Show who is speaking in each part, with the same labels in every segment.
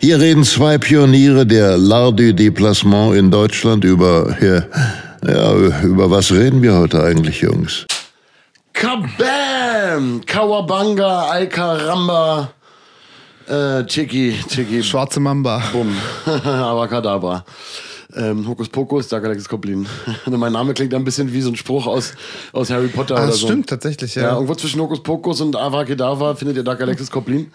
Speaker 1: Hier reden zwei Pioniere der L'Art du Déplacement in Deutschland über, ja, ja, über was reden wir heute eigentlich, Jungs?
Speaker 2: Kabam! Kawabanga, Alcaramba, äh, Chiki, Chiki,
Speaker 3: Schwarze Mamba.
Speaker 2: Bumm, Avacadabra. Ähm, Hokus Pokus, da Galaxis Goblin. mein Name klingt ein bisschen wie so ein Spruch aus, aus Harry Potter
Speaker 3: Ah,
Speaker 2: oder
Speaker 3: das
Speaker 2: so.
Speaker 3: stimmt tatsächlich, ja.
Speaker 2: Ja, irgendwo zwischen Hokus Pokus und Avacadabra findet ihr Dark Alexis Goblin.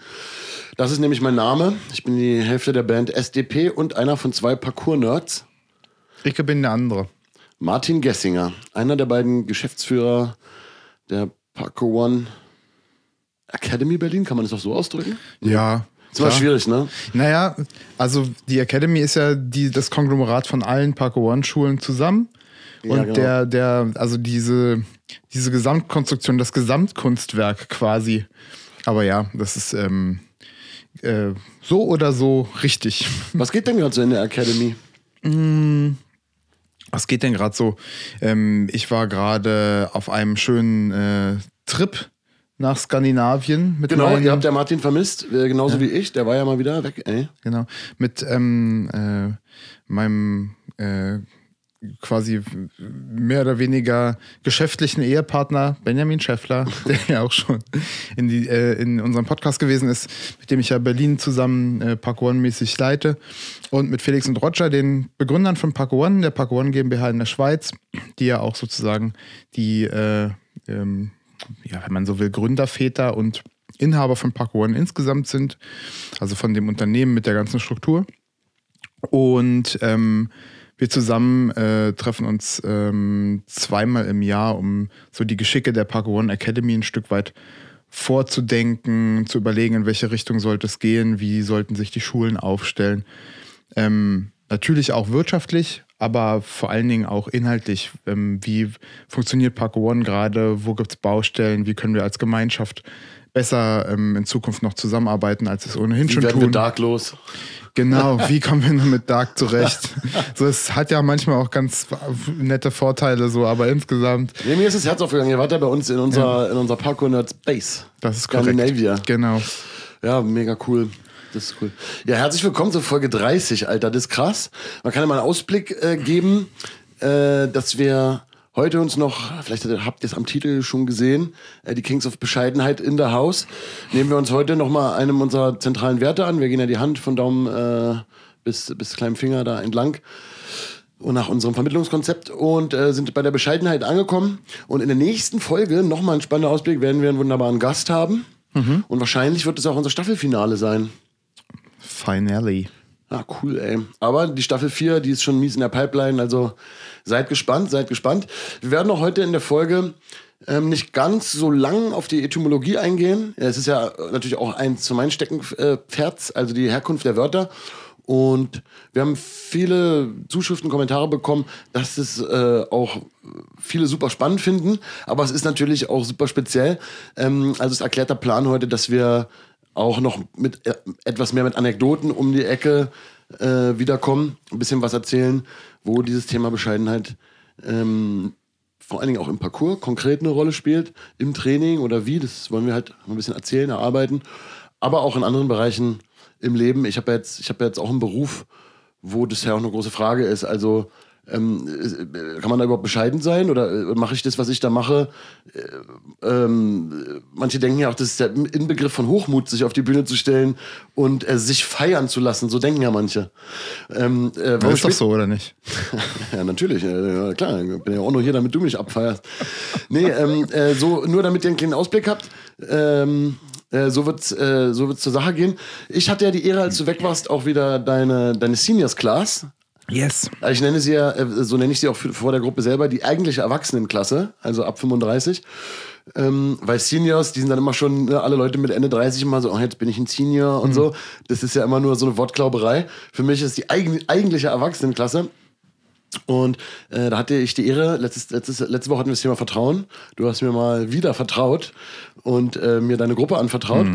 Speaker 2: Das ist nämlich mein Name. Ich bin die Hälfte der Band SDP und einer von zwei Parkour-Nerds.
Speaker 3: ich bin der andere.
Speaker 2: Martin Gessinger, einer der beiden Geschäftsführer der Parkour One Academy Berlin, kann man das auch so ausdrücken?
Speaker 3: Ja.
Speaker 2: Immer
Speaker 3: klar.
Speaker 2: schwierig, ne?
Speaker 3: Naja, also die Academy ist ja die, das Konglomerat von allen Parkour One-Schulen zusammen.
Speaker 2: Ja,
Speaker 3: Und
Speaker 2: genau.
Speaker 3: der, der, also diese, diese Gesamtkonstruktion, das Gesamtkunstwerk quasi. Aber ja, das ist ähm, äh, so oder so richtig.
Speaker 2: Was geht denn gerade so in der Academy?
Speaker 3: Was geht denn gerade so? Ähm, ich war gerade auf einem schönen äh, Trip nach Skandinavien mit
Speaker 2: Genau,
Speaker 3: meinen,
Speaker 2: ihr habt ja Martin vermisst, äh, genauso wie ich. Der war ja mal wieder weg, ey.
Speaker 3: Genau. Mit ähm, äh, meinem äh, quasi mehr oder weniger geschäftlichen Ehepartner Benjamin Schäffler, der ja auch schon in, die, äh, in unserem Podcast gewesen ist, mit dem ich ja Berlin zusammen äh, Park One-mäßig leite. Und mit Felix und Roger, den Begründern von Park One, der Park One GmbH in der Schweiz, die ja auch sozusagen die, äh, ähm, ja, wenn man so will, Gründerväter und Inhaber von Park One insgesamt sind. Also von dem Unternehmen mit der ganzen Struktur. Und ähm, wir zusammen äh, treffen uns ähm, zweimal im Jahr, um so die Geschicke der Park One Academy ein Stück weit vorzudenken, zu überlegen, in welche Richtung sollte es gehen, wie sollten sich die Schulen aufstellen. Ähm, natürlich auch wirtschaftlich, aber vor allen Dingen auch inhaltlich. Ähm, wie funktioniert Park One gerade? Wo gibt es Baustellen? Wie können wir als Gemeinschaft besser ähm, in Zukunft noch zusammenarbeiten, als es ohnehin
Speaker 2: Wie
Speaker 3: schon
Speaker 2: werden
Speaker 3: tun?
Speaker 2: wir Dark los?
Speaker 3: Genau, wie kommen wir nur mit Dark zurecht? so, es hat ja manchmal auch ganz nette Vorteile, so, aber insgesamt,
Speaker 2: Nee, mir ist das Herz aufgegangen. Ihr wart ja bei uns in unserer, in unserer Parkour Nerds Base.
Speaker 3: das ist korrekt.
Speaker 2: Scandinavia.
Speaker 3: Genau.
Speaker 2: Ja, mega cool. Das ist cool. Ja, herzlich willkommen zur Folge 30, Alter. Das ist krass. Man kann ja mal einen Ausblick äh, geben, äh, dass wir heute uns noch, vielleicht habt ihr es am Titel schon gesehen, äh, die Kings of Bescheidenheit in der House. Nehmen wir uns heute noch mal einem unserer zentralen Werte an. Wir gehen ja die Hand von Daumen äh, bis, bis kleinem Finger da entlang und nach unserem Vermittlungskonzept und äh, sind bei der Bescheidenheit angekommen. Und in der nächsten Folge, nochmal ein spannender Ausblick, werden wir einen wunderbaren Gast haben. Und wahrscheinlich wird es auch unser Staffelfinale sein.
Speaker 3: Finally.
Speaker 2: Ah, cool, ey. Aber die Staffel 4, die ist schon mies in der Pipeline, also seid gespannt, seid gespannt. Wir werden auch heute in der Folge ähm, nicht ganz so lang auf die Etymologie eingehen. Es ist ja natürlich auch eins zu meinen Steckenpferds, also die Herkunft der Wörter. Und wir haben viele Zuschriften, Kommentare bekommen, dass es äh, auch viele super spannend finden. Aber es ist natürlich auch super speziell. Ähm, also es erklärt der Plan heute, dass wir auch noch mit äh, etwas mehr mit Anekdoten um die Ecke äh, wiederkommen, ein bisschen was erzählen, wo dieses Thema Bescheidenheit ähm, vor allen Dingen auch im Parcours konkret eine Rolle spielt, im Training oder wie, das wollen wir halt ein bisschen erzählen, erarbeiten, aber auch in anderen Bereichen im Leben. Ich habe ja jetzt, habe ja jetzt auch einen Beruf, wo das ja auch eine große Frage ist. Also ähm, äh, kann man da überhaupt bescheiden sein oder äh, mache ich das, was ich da mache? Äh, ähm, manche denken ja auch, das ist der Inbegriff von Hochmut, sich auf die Bühne zu stellen und äh, sich feiern zu lassen. So denken ja manche. Ähm, äh,
Speaker 3: ist doch so, oder nicht?
Speaker 2: ja, natürlich. Äh, klar, ich bin ja auch nur hier, damit du mich abfeierst. Nee, ähm, äh, so, nur damit ihr einen kleinen Ausblick habt. Ähm, äh, so wird es äh, so wird's zur Sache gehen. Ich hatte ja die Ehre, als du weg warst, auch wieder deine, deine Seniors Class.
Speaker 3: Yes.
Speaker 2: Also Ich nenne sie ja, äh, so nenne ich sie auch vor der Gruppe selber, die eigentliche Erwachsenenklasse, also ab 35. Ähm, weil Seniors, die sind dann immer schon, ne, alle Leute mit Ende 30 immer so, oh, jetzt bin ich ein Senior und so. Das ist ja immer nur so eine Wortglauberei. Für mich ist die eigen, eigentliche Erwachsenenklasse. Und äh, da hatte ich die Ehre, letztes, letztes, letzte Woche hatten wir das Thema Vertrauen. Du hast mir mal wieder vertraut und äh, mir deine Gruppe anvertraut.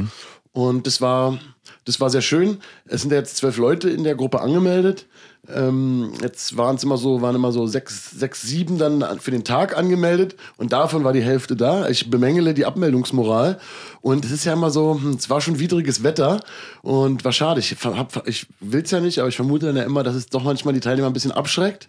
Speaker 2: Und das war, das war sehr schön. Es sind ja jetzt zwölf Leute in der Gruppe angemeldet. Ähm, jetzt waren es immer so, waren immer so sechs, sechs, sieben dann für den Tag angemeldet und davon war die Hälfte da. Ich bemängele die Abmeldungsmoral und es ist ja immer so, hm, es war schon widriges Wetter und war schade. Ich, hab, ich will es ja nicht, aber ich vermute dann ja immer, dass es doch manchmal die Teilnehmer ein bisschen abschreckt,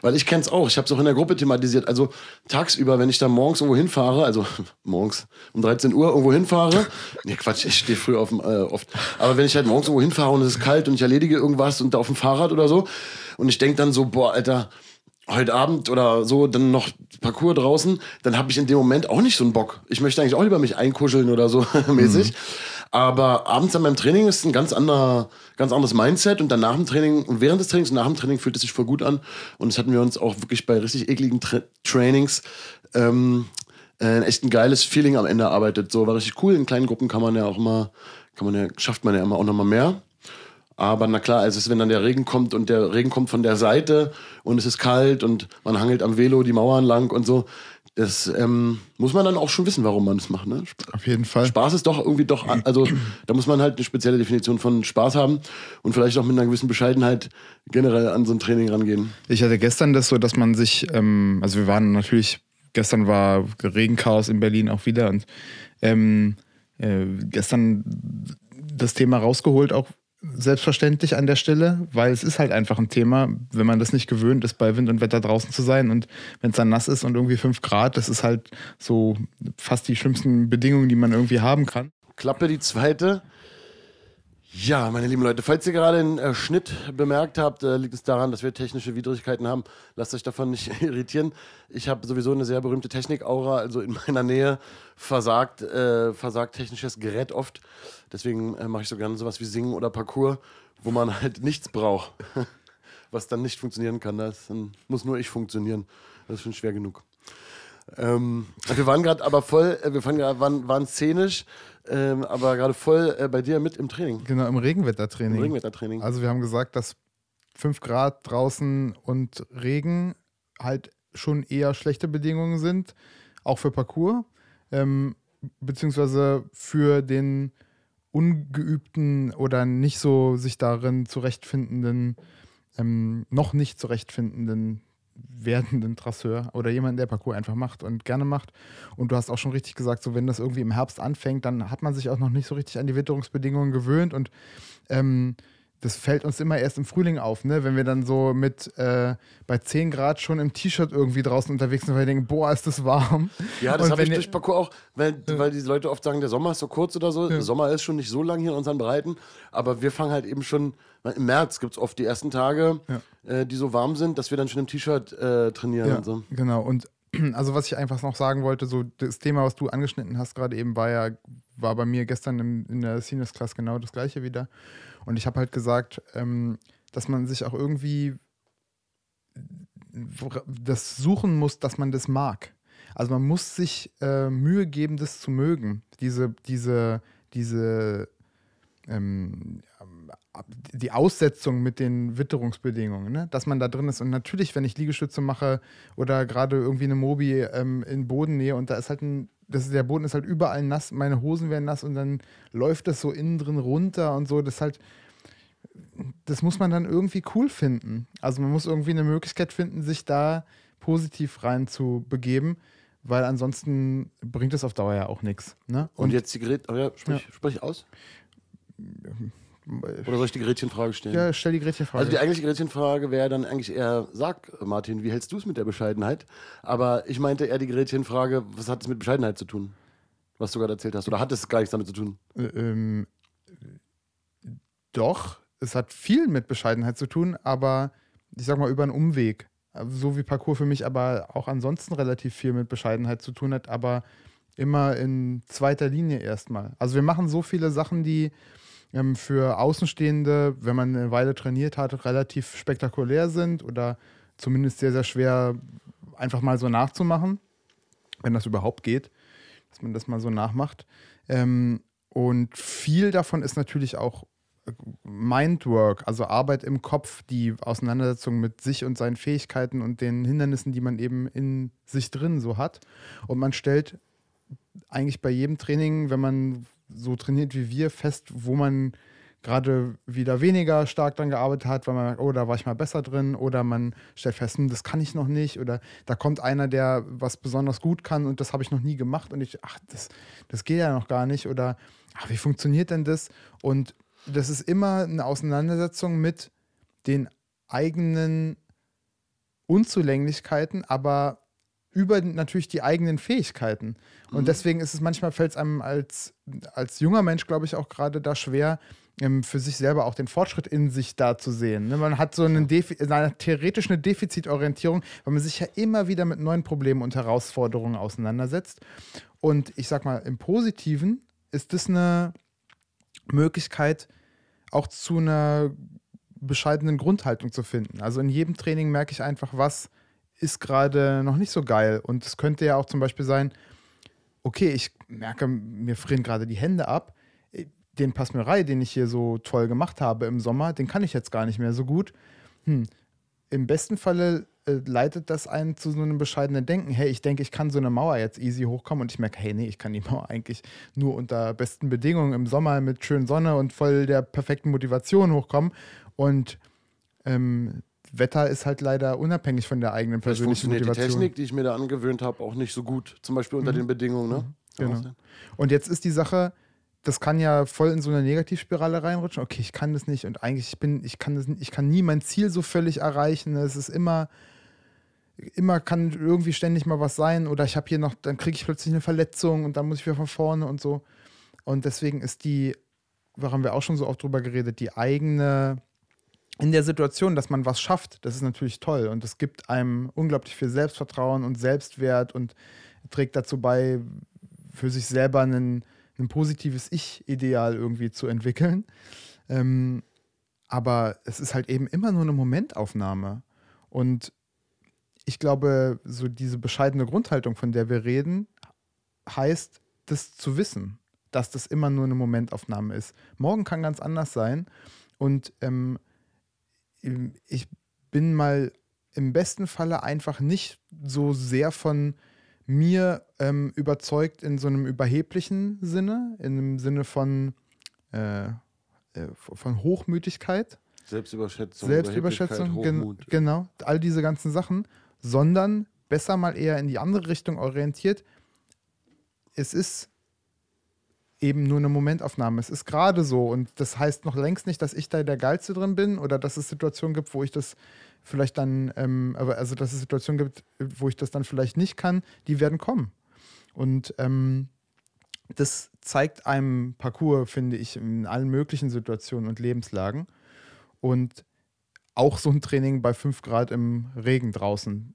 Speaker 2: weil ich kenne es auch. Ich habe es auch in der Gruppe thematisiert. Also tagsüber, wenn ich da morgens irgendwo hinfahre, also morgens um 13 Uhr irgendwo hinfahre, nee Quatsch, ich stehe früh auf dem, äh, oft, aber wenn ich halt morgens irgendwo hinfahre und es ist kalt und ich erledige irgendwas und da auf dem Fahrrad oder so und ich denke dann so, boah, Alter, heute Abend oder so dann noch Parcours draußen, dann habe ich in dem Moment auch nicht so einen Bock. Ich möchte eigentlich auch lieber mich einkuscheln oder so mäßig. Aber abends an meinem Training ist ein ganz anderer, ganz anderes Mindset und dann nach dem Training und während des Trainings und nach dem Training fühlt es sich voll gut an. Und das hatten wir uns auch wirklich bei richtig ekligen Tra Trainings ähm, äh, ein echt ein geiles Feeling am Ende erarbeitet. So war richtig cool. In kleinen Gruppen kann man ja auch immer, kann man ja, schafft man ja immer auch noch mal mehr. Aber na klar, also es ist, wenn dann der Regen kommt und der Regen kommt von der Seite und es ist kalt und man hangelt am Velo die Mauern lang und so, das ähm, muss man dann auch schon wissen, warum man das macht. Ne?
Speaker 3: Auf jeden Fall.
Speaker 2: Spaß ist doch irgendwie doch, also da muss man halt eine spezielle Definition von Spaß haben und vielleicht auch mit einer gewissen Bescheidenheit generell an so ein Training rangehen.
Speaker 3: Ich hatte gestern das so, dass man sich, ähm, also wir waren natürlich, gestern war Regenchaos in Berlin auch wieder und ähm, äh, gestern das Thema rausgeholt, auch selbstverständlich an der Stelle, weil es ist halt einfach ein Thema, wenn man das nicht gewöhnt ist, bei Wind und Wetter draußen zu sein und wenn es dann nass ist und irgendwie 5 Grad, das ist halt so fast die schlimmsten Bedingungen, die man irgendwie haben kann.
Speaker 2: Klappe die zweite. Ja, meine lieben Leute, falls ihr gerade einen äh, Schnitt bemerkt habt, äh, liegt es daran, dass wir technische Widrigkeiten haben. Lasst euch davon nicht irritieren. Ich habe sowieso eine sehr berühmte Technik-Aura, also in meiner Nähe versagt, äh, versagt technisches Gerät oft. Deswegen äh, mache ich so gerne sowas wie Singen oder Parcours, wo man halt nichts braucht, was dann nicht funktionieren kann. Das muss nur ich funktionieren. Das ist schon schwer genug. Ähm, wir waren gerade aber voll, äh, wir waren, waren szenisch, ähm, aber gerade voll äh, bei dir mit im Training,
Speaker 3: Genau, im Regenwettertraining.
Speaker 2: im Regenwettertraining.
Speaker 3: Also wir haben gesagt, dass 5 Grad draußen und Regen halt schon eher schlechte Bedingungen sind, auch für Parcours, ähm, beziehungsweise für den ungeübten oder nicht so sich darin zurechtfindenden, ähm, noch nicht zurechtfindenden werdenden Trasseur oder jemanden, der Parcours einfach macht und gerne macht. Und du hast auch schon richtig gesagt, so wenn das irgendwie im Herbst anfängt, dann hat man sich auch noch nicht so richtig an die Witterungsbedingungen gewöhnt und ähm, das fällt uns immer erst im Frühling auf, ne? wenn wir dann so mit äh, bei 10 Grad schon im T-Shirt irgendwie draußen unterwegs sind, weil wir denken, boah, ist das warm.
Speaker 2: ja, das habe ich durch Parcours auch, weil, weil die Leute oft sagen, der Sommer ist so kurz oder so. Der Sommer ist schon nicht so lang hier in unseren Breiten, aber wir fangen halt eben schon, im März gibt es oft die ersten Tage, äh, die so warm sind, dass wir dann schon im T-Shirt äh, trainieren
Speaker 3: Ja,
Speaker 2: und so.
Speaker 3: genau. Und also was ich einfach noch sagen wollte, so das Thema, was du angeschnitten hast gerade eben, war ja, war bei mir gestern im, in der Seniors Class genau das gleiche wieder. Und ich habe halt gesagt, ähm, dass man sich auch irgendwie das suchen muss, dass man das mag. Also man muss sich äh, Mühe geben, das zu mögen. Diese, diese, diese ähm, die Aussetzung mit den Witterungsbedingungen, ne? dass man da drin ist. Und natürlich, wenn ich Liegestütze mache oder gerade irgendwie eine Mobi ähm, in Bodennähe und da ist halt ein, das, der Boden ist halt überall nass, meine Hosen werden nass und dann läuft das so innen drin runter und so. Das ist halt, das muss man dann irgendwie cool finden. Also man muss irgendwie eine Möglichkeit finden, sich da positiv rein zu begeben, weil ansonsten bringt es auf Dauer ja auch nichts. Ne?
Speaker 2: Und, jetzt die Gerät, oh ja, sprich, sprich aus. Oder soll ich die Gretchenfrage stellen?
Speaker 3: ja, stell die Gretchenfrage.
Speaker 2: Also die eigentliche Gretchenfrage wäre dann eigentlich eher, sag Martin, wie hältst du es mit der Bescheidenheit? Aber ich meinte eher die Gretchenfrage, was hat es mit Bescheidenheit zu tun? Was du gerade erzählt hast. Oder hat es gar nichts damit zu tun?
Speaker 3: Äh, ähm, doch, es hat viel mit Bescheidenheit zu tun, aber ich sag mal über einen Umweg. So wie Parcours für mich aber auch ansonsten relativ viel mit Bescheidenheit zu tun hat, aber immer in zweiter Linie erstmal. Also wir machen so viele Sachen, die ähm, für Außenstehende, wenn man eine Weile trainiert hat, relativ spektakulär sind oder zumindest sehr, sehr schwer einfach mal so nachzumachen, wenn das überhaupt geht. dass man das mal so nachmacht. Ähm, und viel davon ist natürlich auch äh, Mindwork, also Arbeit im Kopf, die Auseinandersetzung mit sich und seinen Fähigkeiten und den Hindernissen, die man eben in sich drin so hat. Und man stellt eigentlich bei jedem Training, wenn man so trainiert wie wir, fest, wo man gerade wieder weniger stark dran gearbeitet hat, weil man merkt, oh, da war ich mal besser drin, oder man stellt fest, hm, das kann ich noch nicht, oder da kommt einer, der was besonders gut kann und das habe ich noch nie gemacht und ich, ach, das, das geht ja noch gar nicht, oder ach, wie funktioniert denn das? Und das ist immer eine Auseinandersetzung mit den eigenen Unzulänglichkeiten, aber über natürlich die eigenen Fähigkeiten. Und mhm. deswegen ist es manchmal, fällt es einem als, als junger Mensch, glaube ich, auch gerade da schwer, ähm, für sich selber auch den Fortschritt in sich da zu sehen. Ne? Man hat so einen Defi eine theoretisch eine Defizitorientierung, weil man sich ja immer wieder mit neuen Problemen und Herausforderungen auseinandersetzt. Und ich sag mal, im Positiven ist das eine Möglichkeit, auch zu einer bescheidenen Grundhaltung zu finden. Also in jedem Training merke ich einfach, was ist gerade noch nicht so geil. Und es könnte ja auch zum Beispiel sein, okay, ich merke, mir frieren gerade die Hände ab. Den Passmürei, den ich hier so toll gemacht habe im Sommer, den kann ich jetzt gar nicht mehr so gut. Hm. Im besten Falle äh, leitet das einen zu so einem bescheidenen Denken. Hey, ich denke, ich kann so eine Mauer jetzt easy hochkommen und ich merke, hey, nee, ich kann die Mauer eigentlich nur unter besten Bedingungen im Sommer mit schön Sonne und voll der perfekten Motivation hochkommen. Und ähm, Wetter ist halt leider unabhängig von der eigenen persönlichen Motivation.
Speaker 2: die Technik, die ich mir da angewöhnt habe, auch nicht so gut. Zum Beispiel unter mhm. den Bedingungen. Ne?
Speaker 3: Mhm. Genau. Und jetzt ist die Sache, das kann ja voll in so eine Negativspirale reinrutschen. Okay, ich kann das nicht und eigentlich ich bin, ich kann das, ich kann nie mein Ziel so völlig erreichen. Es ist immer, immer kann irgendwie ständig mal was sein oder ich habe hier noch, dann kriege ich plötzlich eine Verletzung und dann muss ich wieder von vorne und so. Und deswegen ist die, da haben wir auch schon so oft drüber geredet, die eigene in der Situation, dass man was schafft, das ist natürlich toll und es gibt einem unglaublich viel Selbstvertrauen und Selbstwert und trägt dazu bei, für sich selber ein, ein positives Ich-Ideal irgendwie zu entwickeln. Ähm, aber es ist halt eben immer nur eine Momentaufnahme. Und ich glaube, so diese bescheidene Grundhaltung, von der wir reden, heißt, das zu wissen, dass das immer nur eine Momentaufnahme ist. Morgen kann ganz anders sein. Und ähm, ich bin mal im besten Falle einfach nicht so sehr von mir ähm, überzeugt in so einem überheblichen Sinne, in einem Sinne von, äh, äh, von Hochmütigkeit.
Speaker 2: Selbstüberschätzung.
Speaker 3: Selbstüberschätzung, gen genau, all diese ganzen Sachen, sondern besser mal eher in die andere Richtung orientiert. Es ist eben nur eine Momentaufnahme. Es ist gerade so und das heißt noch längst nicht, dass ich da der Geilste drin bin oder dass es Situationen gibt, wo ich das vielleicht dann, ähm, aber also dass es Situationen gibt, wo ich das dann vielleicht nicht kann, die werden kommen. Und ähm, das zeigt einem Parcours, finde ich, in allen möglichen Situationen und Lebenslagen. Und auch so ein Training bei 5 Grad im Regen draußen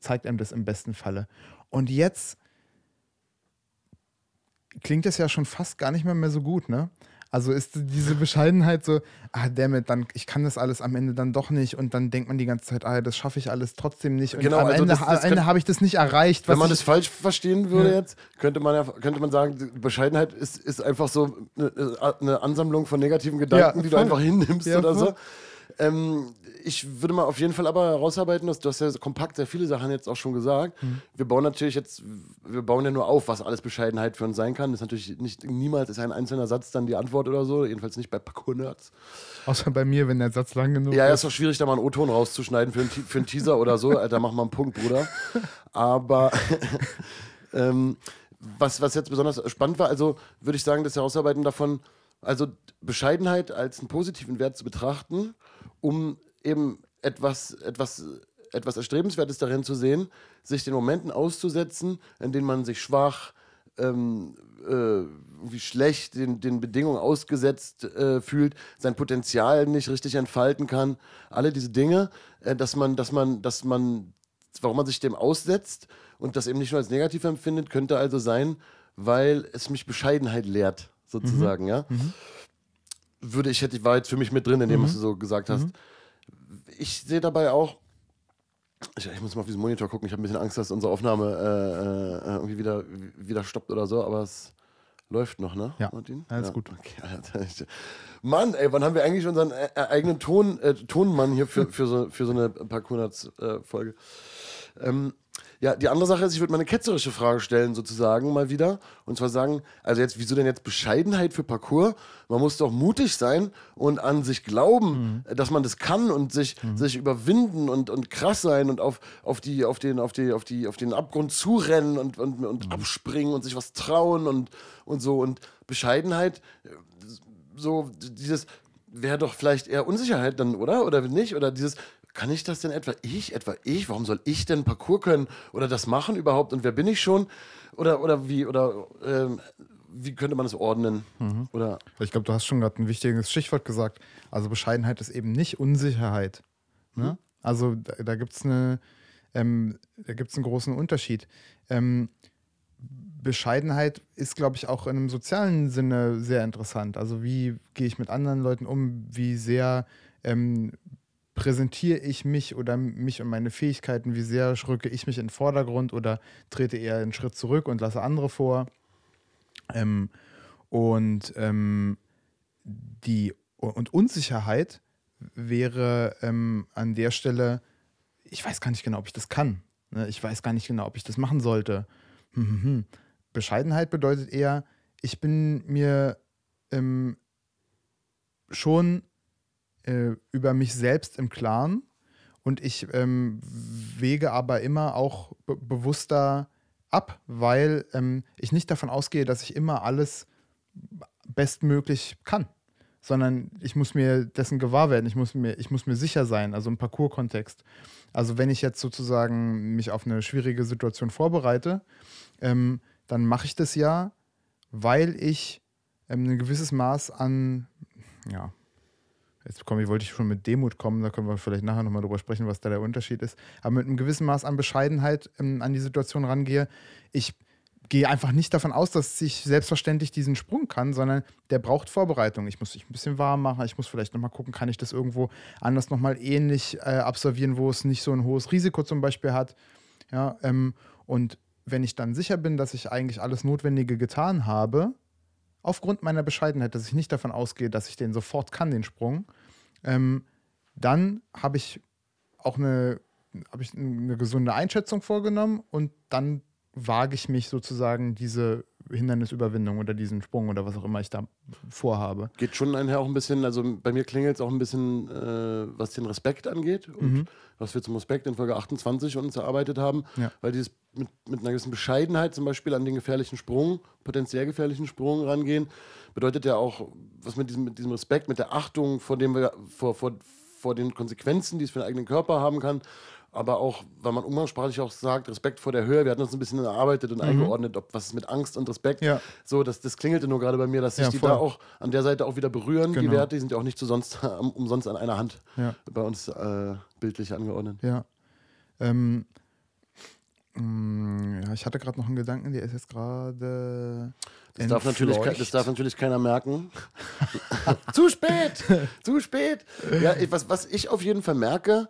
Speaker 3: zeigt einem das im besten Falle. Und jetzt klingt das ja schon fast gar nicht mehr, mehr so gut, ne? Also ist diese Bescheidenheit so, ah, damit, dann, ich kann das alles am Ende dann doch nicht und dann denkt man die ganze Zeit, ah, das schaffe ich alles trotzdem nicht und
Speaker 2: genau,
Speaker 3: am
Speaker 2: also
Speaker 3: Ende, Ende habe ich das nicht erreicht.
Speaker 2: Wenn man das falsch verstehen würde ja. jetzt, könnte man ja, könnte man sagen, Bescheidenheit ist, ist einfach so eine, eine Ansammlung von negativen Gedanken, ja, die du einfach hinnimmst ja, oder so. Ähm, ich würde mal auf jeden Fall aber herausarbeiten, dass du hast ja kompakt sehr viele Sachen jetzt auch schon gesagt. Mhm. Wir bauen natürlich jetzt, wir bauen ja nur auf, was alles Bescheidenheit für uns sein kann. Das ist natürlich nicht, niemals ist ein einzelner Satz dann die Antwort oder so, jedenfalls nicht bei Parkour-Nerds.
Speaker 3: Außer bei mir, wenn der Satz lang genug
Speaker 2: ja, ist. Ja, ist doch schwierig, da mal einen O-Ton rauszuschneiden für einen, für einen Teaser oder so. Alter, mach mal einen Punkt, Bruder. Aber ähm, was, was jetzt besonders spannend war, also würde ich sagen, das Herausarbeiten davon, also Bescheidenheit als einen positiven Wert zu betrachten, um eben etwas, etwas, etwas Erstrebenswertes darin zu sehen, sich den Momenten auszusetzen, in denen man sich schwach, ähm, äh, wie schlecht den, den Bedingungen ausgesetzt äh, fühlt, sein Potenzial nicht richtig entfalten kann, alle diese Dinge, äh, dass man, dass man, dass man, warum man sich dem aussetzt und das eben nicht nur als negativ empfindet, könnte also sein, weil es mich Bescheidenheit lehrt, sozusagen, mhm. ja. Mhm. Würde ich, hätte, war jetzt für mich mit drin, in dem, mhm. was du so gesagt hast. Mhm ich sehe dabei auch, Ich, ich, muss mal auf diesen Monitor gucken. Ich habe ein bisschen Angst, dass unsere Aufnahme äh, äh, irgendwie wieder, wieder stoppt oder so, aber es läuft noch, ne?
Speaker 3: Ja, Martin? alles ja. gut.
Speaker 2: Okay, Alter. Mann, ey, wann haben wir eigentlich unseren äh, äh eigenen Ton, äh, Tonmann hier für, für, so, für so eine Parkour-Folge? Ähm, ja, die andere Sache ist, ich würde mal eine ketzerische Frage stellen, sozusagen, mal wieder. Und zwar sagen, also jetzt, wieso denn jetzt Bescheidenheit für Parcours? Man muss doch mutig sein und an sich glauben, mhm. dass man das kann und sich, mhm. sich überwinden und, und krass sein und auf, auf, die, auf, den, auf, die, auf, die, auf den Abgrund zurennen und, und, und mhm. abspringen und sich was trauen und, und so. Und Bescheidenheit, so dieses, wäre doch vielleicht eher Unsicherheit dann, oder? Oder nicht? Oder dieses, kann ich das denn etwa ich, etwa ich? Warum soll ich denn Parcours können oder das machen überhaupt? Und wer bin ich schon? Oder, oder wie, oder ähm, wie könnte man das ordnen? Mhm. Oder?
Speaker 3: Ich glaube, du hast schon gerade ein wichtiges Stichwort gesagt. Also Bescheidenheit ist eben nicht Unsicherheit. Ne? Mhm. Also da, da gibt es eine, ähm, da gibt einen großen Unterschied. Ähm, Bescheidenheit ist, glaube ich, auch in einem sozialen Sinne sehr interessant. Also wie gehe ich mit anderen Leuten um? Wie sehr ähm, präsentiere ich mich oder mich und meine Fähigkeiten, wie sehr rücke ich mich in den Vordergrund oder trete eher einen Schritt zurück und lasse andere vor. Ähm, und ähm, die und Unsicherheit wäre ähm, an der Stelle, ich weiß gar nicht genau, ob ich das kann. Ne? Ich weiß gar nicht genau, ob ich das machen sollte. Bescheidenheit bedeutet eher, ich bin mir ähm, schon äh, über mich selbst im Klaren und ich ähm, wege aber immer auch be bewusster ab, weil ähm, ich nicht davon ausgehe, dass ich immer alles bestmöglich kann, sondern ich muss mir dessen gewahr werden, ich muss mir, ich muss mir sicher sein, also im Parcours-Kontext. Also wenn ich jetzt sozusagen mich auf eine schwierige Situation vorbereite, ähm, dann mache ich das ja, weil ich ähm, ein gewisses Maß an, ja, jetzt komme ich, wollte ich schon mit Demut kommen, da können wir vielleicht nachher nochmal drüber sprechen, was da der Unterschied ist, aber mit einem gewissen Maß an Bescheidenheit ähm, an die Situation rangehe. Ich gehe einfach nicht davon aus, dass ich selbstverständlich diesen Sprung kann, sondern der braucht Vorbereitung. Ich muss sich ein bisschen warm machen, ich muss vielleicht nochmal gucken, kann ich das irgendwo anders nochmal ähnlich äh, absolvieren, wo es nicht so ein hohes Risiko zum Beispiel hat. Ja, ähm, und wenn ich dann sicher bin, dass ich eigentlich alles Notwendige getan habe, aufgrund meiner Bescheidenheit, dass ich nicht davon ausgehe, dass ich den sofort kann, den Sprung, ähm, dann habe ich auch eine, hab ich eine gesunde Einschätzung vorgenommen und dann wage ich mich sozusagen diese Hindernisüberwindung oder diesen Sprung oder was auch immer ich da vorhabe.
Speaker 2: Geht schon einher auch ein bisschen, also bei mir klingelt es auch ein bisschen, äh, was den Respekt angeht und mhm. was wir zum Respekt in Folge 28 uns erarbeitet haben, ja. weil dieses mit, mit einer gewissen Bescheidenheit zum Beispiel an den gefährlichen Sprung, potenziell gefährlichen Sprung rangehen, bedeutet ja auch, was mit diesem, mit diesem Respekt, mit der Achtung vor, dem, vor, vor, vor den Konsequenzen, die es für den eigenen Körper haben kann, aber auch, weil man umgangssprachlich auch sagt, Respekt vor der Höhe. Wir hatten uns ein bisschen erarbeitet und mhm. eingeordnet, ob was ist mit Angst und Respekt. Ja. So, das, das klingelte nur gerade bei mir, dass sich ja, die da auch an der Seite auch wieder berühren. Genau. Die Werte die sind ja auch nicht sonst, umsonst an einer Hand ja. bei uns äh, bildlich angeordnet.
Speaker 3: Ja. Ähm, ja, ich hatte gerade noch einen Gedanken, der ist jetzt gerade.
Speaker 2: Das darf, natürlich, das darf natürlich keiner merken. zu spät! zu spät! Ja, was, was ich auf jeden Fall merke,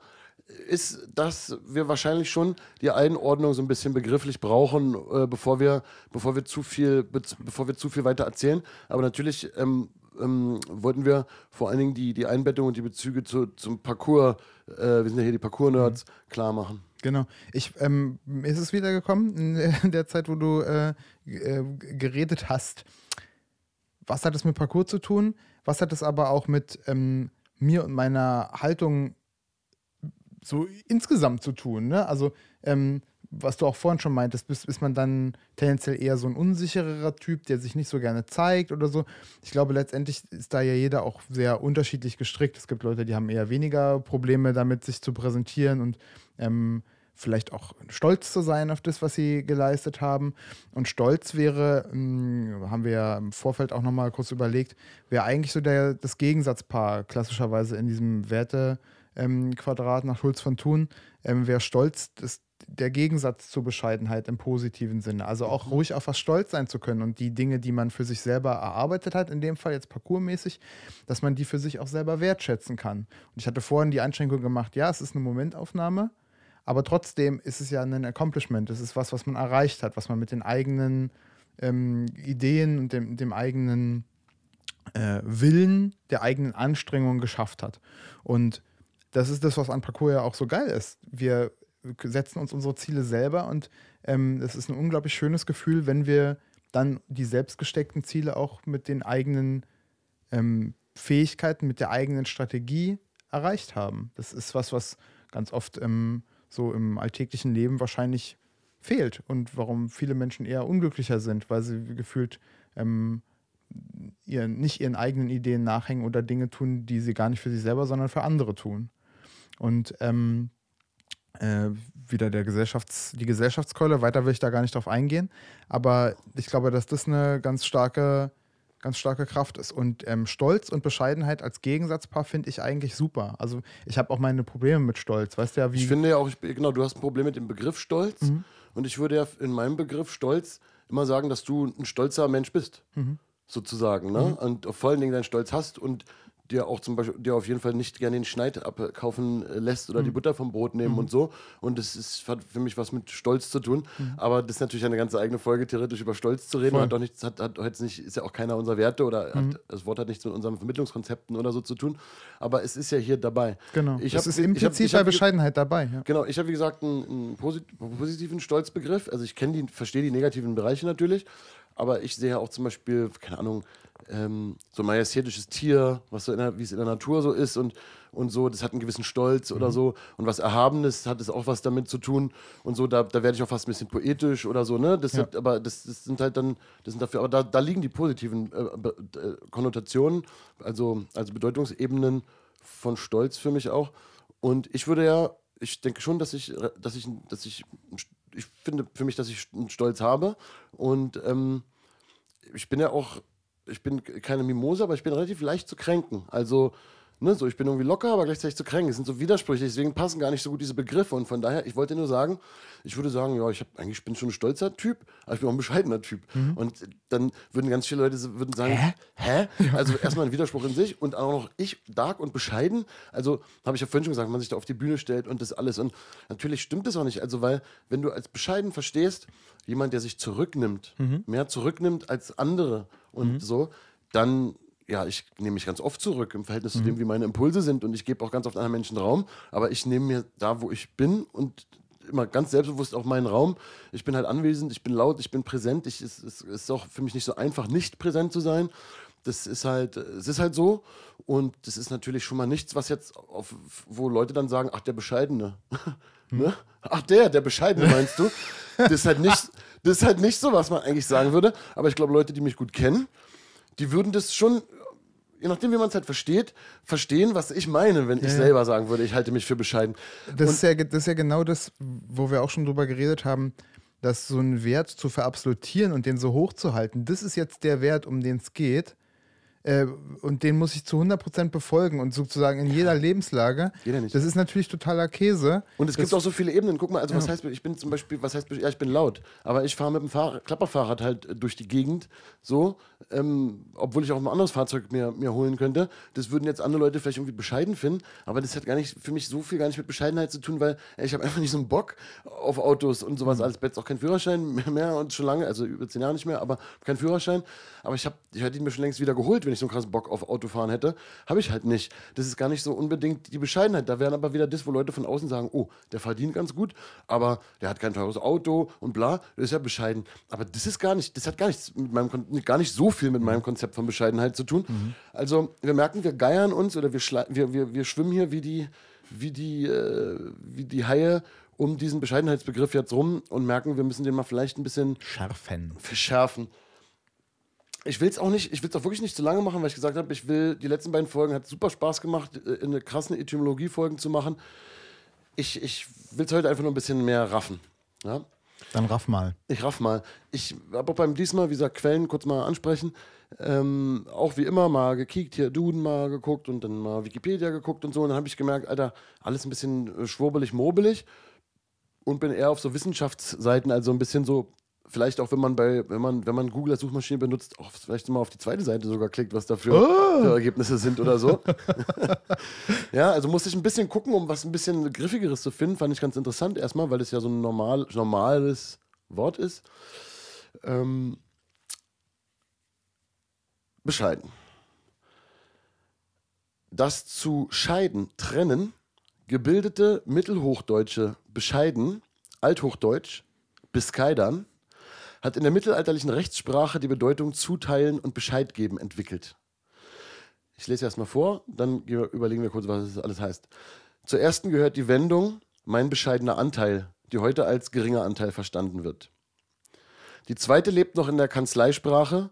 Speaker 2: ist, dass wir wahrscheinlich schon die Einordnung so ein bisschen begrifflich brauchen, äh, bevor wir, bevor wir zu viel, bevor wir zu viel weiter erzählen. Aber natürlich ähm, ähm, wollten wir vor allen Dingen die, die Einbettung und die Bezüge zu, zum Parcours, äh, wir sind ja hier die Parcours-Nerds, mhm. klar machen.
Speaker 3: Genau. Ich, ähm, ist es wiedergekommen in der Zeit, wo du äh, äh, geredet hast. Was hat es mit Parcours zu tun? Was hat es aber auch mit ähm, mir und meiner Haltung so insgesamt zu tun. Ne? Also, ähm, was du auch vorhin schon meintest, ist, ist man dann tendenziell eher so ein unsicherer Typ, der sich nicht so gerne zeigt oder so. Ich glaube, letztendlich ist da ja jeder auch sehr unterschiedlich gestrickt. Es gibt Leute, die haben eher weniger Probleme damit, sich zu präsentieren und ähm, vielleicht auch stolz zu sein auf das, was sie geleistet haben. Und Stolz wäre, mh, hm, haben wir ja im Vorfeld auch nochmal kurz überlegt, wäre eigentlich so der, das Gegensatzpaar klassischerweise in diesem Werte- ähm, Quadrat nach Schulz von Thun, ähm, wäre stolz, das, der Gegensatz zur Bescheidenheit im positiven Sinne. Also auch mhm. ruhig auf was stolz sein zu können und die Dinge, die man für sich selber erarbeitet hat, in dem Fall jetzt parkourmäßig, dass man die für sich auch selber wertschätzen kann. Und ich hatte vorhin die Einschränkung gemacht, ja, es ist eine Momentaufnahme, Aber trotzdem ist es ja ein Accomplishment. Es ist was, was man erreicht hat, was man mit den eigenen ähm, Ideen und dem, dem eigenen äh, Willen, der eigenen Anstrengungen geschafft hat. Und das ist das, was an Parcours ja auch so geil ist. Wir setzen uns unsere Ziele selber und ähm, es ist ein unglaublich schönes Gefühl, wenn wir dann die selbst gesteckten Ziele auch mit den eigenen ähm, Fähigkeiten, mit der eigenen Strategie erreicht haben. Das ist was, was ganz oft ähm, so im alltäglichen Leben wahrscheinlich fehlt und warum viele Menschen eher unglücklicher sind, weil sie gefühlt ähm, ihr, nicht ihren eigenen Ideen nachhängen oder Dinge tun, die sie gar nicht für sich selber, sondern für andere tun. Und ähm, äh, wieder der Gesellschafts-, die Gesellschaftskeule, weiter will ich da gar nicht drauf eingehen, aber ich glaube, dass das eine ganz starke, ganz starke Kraft ist. Und ähm, Stolz und Bescheidenheit als Gegensatzpaar finde ich eigentlich super. Also ich habe auch meine Probleme mit Stolz, weißt du ja, wie.
Speaker 2: Ich finde ja auch, ich, genau, du hast ein Problem mit dem Begriff Stolz. Mhm. Und ich würde ja in meinem Begriff Stolz immer sagen, dass du ein stolzer Mensch bist. Mhm. Sozusagen, ne? Mhm. Und vor allen Dingen deinen Stolz hast und dir auch zum Beispiel, dir auf jeden Fall nicht gerne den Schneid abkaufen äh, lässt oder mhm. die Butter vom Brot nehmen mhm. und so. Und das ist, hat für mich was mit Stolz zu tun. Mhm. Aber das ist natürlich eine ganz eigene Folge, theoretisch über Stolz zu reden. Voll. Hat doch nichts, hat, hat jetzt nicht, ist ja auch keiner unserer Werte oder hat, mhm. das Wort hat nichts mit unseren Vermittlungskonzepten oder so zu tun. Aber es ist ja hier dabei.
Speaker 3: Genau. Ich das hab, ist implizit ich hab, ich bei Bescheidenheit dabei. Ja.
Speaker 2: Genau, ich habe wie gesagt einen, einen positiven Stolzbegriff. Also ich kenne die, verstehe die negativen Bereiche natürlich. Aber ich sehe auch zum Beispiel, keine Ahnung, ähm, so majestätisches Tier, was so wie es in der Natur so ist und, und so, das hat einen gewissen Stolz mhm. oder so. Und was Erhabenes hat es auch was damit zu tun. Und so, da, da werde ich auch fast ein bisschen poetisch oder so, ne? Das ja. sind, aber das, das sind halt dann, das sind dafür, aber da, da liegen die positiven äh, äh, Konnotationen, also, also Bedeutungsebenen von Stolz für mich auch. Und ich würde ja, ich denke schon, dass ich, dass ich, dass ich, ich finde für mich, dass ich einen Stolz habe. Und ähm, ich bin ja auch ich bin keine Mimose, aber ich bin relativ leicht zu kränken. Also, ne, so ich bin irgendwie locker, aber gleichzeitig zu kränken. Das sind so Widersprüche, deswegen passen gar nicht so gut diese Begriffe. Und von daher, ich wollte nur sagen, ich würde sagen, ja, ich hab, eigentlich bin schon ein stolzer Typ, aber ich bin auch ein bescheidener Typ. Mhm. Und dann würden ganz viele Leute würden sagen, hä? hä? Also erstmal ein Widerspruch in sich und auch noch ich, dark und bescheiden. Also habe ich ja vorhin schon gesagt, wenn man sich da auf die Bühne stellt und das alles. Und natürlich stimmt das auch nicht. Also, weil, wenn du als bescheiden verstehst, jemand, der sich zurücknimmt, mhm. mehr zurücknimmt als andere und mhm. so, dann ja, ich nehme mich ganz oft zurück im Verhältnis mhm. zu dem, wie meine Impulse sind und ich gebe auch ganz oft anderen Menschen Raum, aber ich nehme mir da, wo ich bin und immer ganz selbstbewusst auch meinen Raum. Ich bin halt anwesend, ich bin laut, ich bin präsent. Ich, es, es ist auch für mich nicht so einfach, nicht präsent zu sein. Das ist halt, es ist halt so. Und das ist natürlich schon mal nichts, was jetzt, auf, wo Leute dann sagen, ach, der Bescheidene. Hm. ne? Ach, der, der Bescheidene meinst du? Das ist halt nicht, das ist halt nicht so, was man eigentlich sagen würde. Aber ich glaube, Leute, die mich gut kennen, die würden das schon, je nachdem, wie man es halt versteht, verstehen, was ich meine, wenn ja, ich selber sagen würde, ich halte mich für bescheiden.
Speaker 3: Das ist, ja, das ist ja genau das, wo wir auch schon drüber geredet haben, dass so einen Wert zu verabsolutieren und den so hoch zu halten, das ist jetzt der Wert, um den es geht. Äh, und den muss ich zu 100% befolgen und sozusagen in jeder Lebenslage. Jeder nicht. Das ist natürlich totaler Käse.
Speaker 2: Und es gibt auch so viele Ebenen. Guck mal, also ja. was heißt, ich bin zum Beispiel, was heißt, ja, ich bin laut, aber ich fahre mit dem Fahrrad, Klapperfahrrad halt äh, durch die Gegend, so, ähm, obwohl ich auch ein anderes Fahrzeug mir, mir holen könnte. Das würden jetzt andere Leute vielleicht irgendwie bescheiden finden, aber das hat gar nicht, für mich so viel gar nicht mit Bescheidenheit zu tun, weil ey, ich habe einfach nicht so einen Bock auf Autos und sowas mhm. alles. Jetzt auch keinen Führerschein mehr, und schon lange, also über zehn Jahre nicht mehr, aber kein Führerschein. Aber ich, ich hätte ihn mir schon längst wieder geholt, wenn ich so einen krassen Bock auf Autofahren hätte. Habe ich halt nicht. Das ist gar nicht so unbedingt die Bescheidenheit. Da wären aber wieder das, wo Leute von außen sagen, oh, der verdient ganz gut, aber der hat kein teures Auto und bla, das ist ja bescheiden. Aber das ist gar nicht, das hat gar nichts mit meinem gar nicht so viel mit meinem Konzept von Bescheidenheit zu tun. Mhm. Also wir merken, wir geiern uns oder wir, wir, wir, wir schwimmen hier wie die, wie die, äh, wie die Haie um diesen Bescheidenheitsbegriff jetzt rum und merken, wir müssen den mal vielleicht ein bisschen
Speaker 3: schärfen.
Speaker 2: Verschärfen. Ich will es auch nicht, ich will es auch wirklich nicht zu lange machen, weil ich gesagt habe, ich will, die letzten beiden Folgen hat super Spaß gemacht, äh, eine krassen Etymologie-Folgen zu machen. Ich, ich will es heute einfach nur ein bisschen mehr raffen. Ja?
Speaker 3: Dann raff mal.
Speaker 2: Ich raff mal. Ich habe auch beim diesmal, wie gesagt, Quellen kurz mal ansprechen. Ähm, auch wie immer mal gekickt, hier Duden mal geguckt und dann mal Wikipedia geguckt und so. Und dann habe ich gemerkt, Alter, alles ein bisschen schwurbelig, mobelig und bin eher auf so Wissenschaftsseiten, also ein bisschen so vielleicht auch, wenn man bei, wenn man, wenn man Google als Suchmaschine benutzt, auch vielleicht mal auf die zweite Seite sogar klickt, was da für, oh. für Ergebnisse sind oder so. ja, also musste ich ein bisschen gucken, um was ein bisschen griffigeres zu finden. Fand ich ganz interessant erstmal, weil es ja so ein normal, normales Wort ist. Ähm, bescheiden. Das zu scheiden, trennen, gebildete Mittelhochdeutsche bescheiden, Althochdeutsch, Biskaidern, hat in der mittelalterlichen Rechtssprache die Bedeutung zuteilen und Bescheid geben entwickelt. Ich lese erst mal vor, dann überlegen wir kurz, was es alles heißt. Zur ersten gehört die Wendung mein bescheidener Anteil, die heute als geringer Anteil verstanden wird. Die zweite lebt noch in der Kanzleisprache.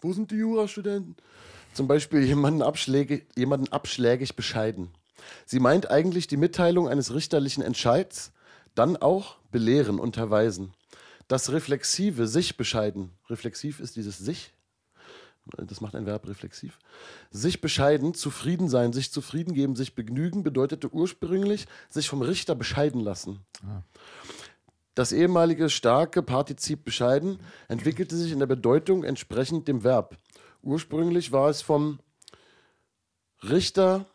Speaker 2: Wo sind die Jurastudenten? Zum Beispiel jemanden, abschlägig, jemanden abschlägig bescheiden. Sie meint eigentlich die Mitteilung eines richterlichen Entscheids, dann auch belehren, unterweisen. Das Reflexive, sich bescheiden. Reflexiv ist dieses sich. Das macht ein Verb reflexiv. Sich bescheiden, zufrieden sein, sich zufrieden geben, sich begnügen bedeutete ursprünglich sich vom Richter bescheiden lassen. Ah. Das ehemalige starke Partizip bescheiden entwickelte sich in der Bedeutung entsprechend dem Verb. Ursprünglich war es vom Richter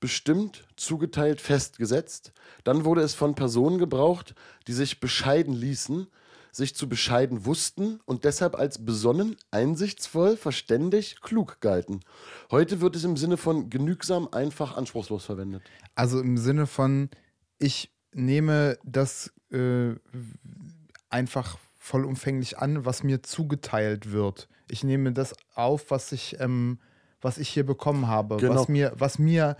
Speaker 2: bestimmt, zugeteilt, festgesetzt. Dann wurde es von Personen gebraucht, die sich bescheiden ließen, sich zu bescheiden wussten und deshalb als besonnen, einsichtsvoll, verständig, klug galten. Heute wird es im Sinne von genügsam, einfach, anspruchslos verwendet.
Speaker 3: Also im Sinne von, ich nehme das äh, einfach vollumfänglich an, was mir zugeteilt wird. Ich nehme das auf, was ich, ähm, was ich hier bekommen habe, genau. was mir, was mir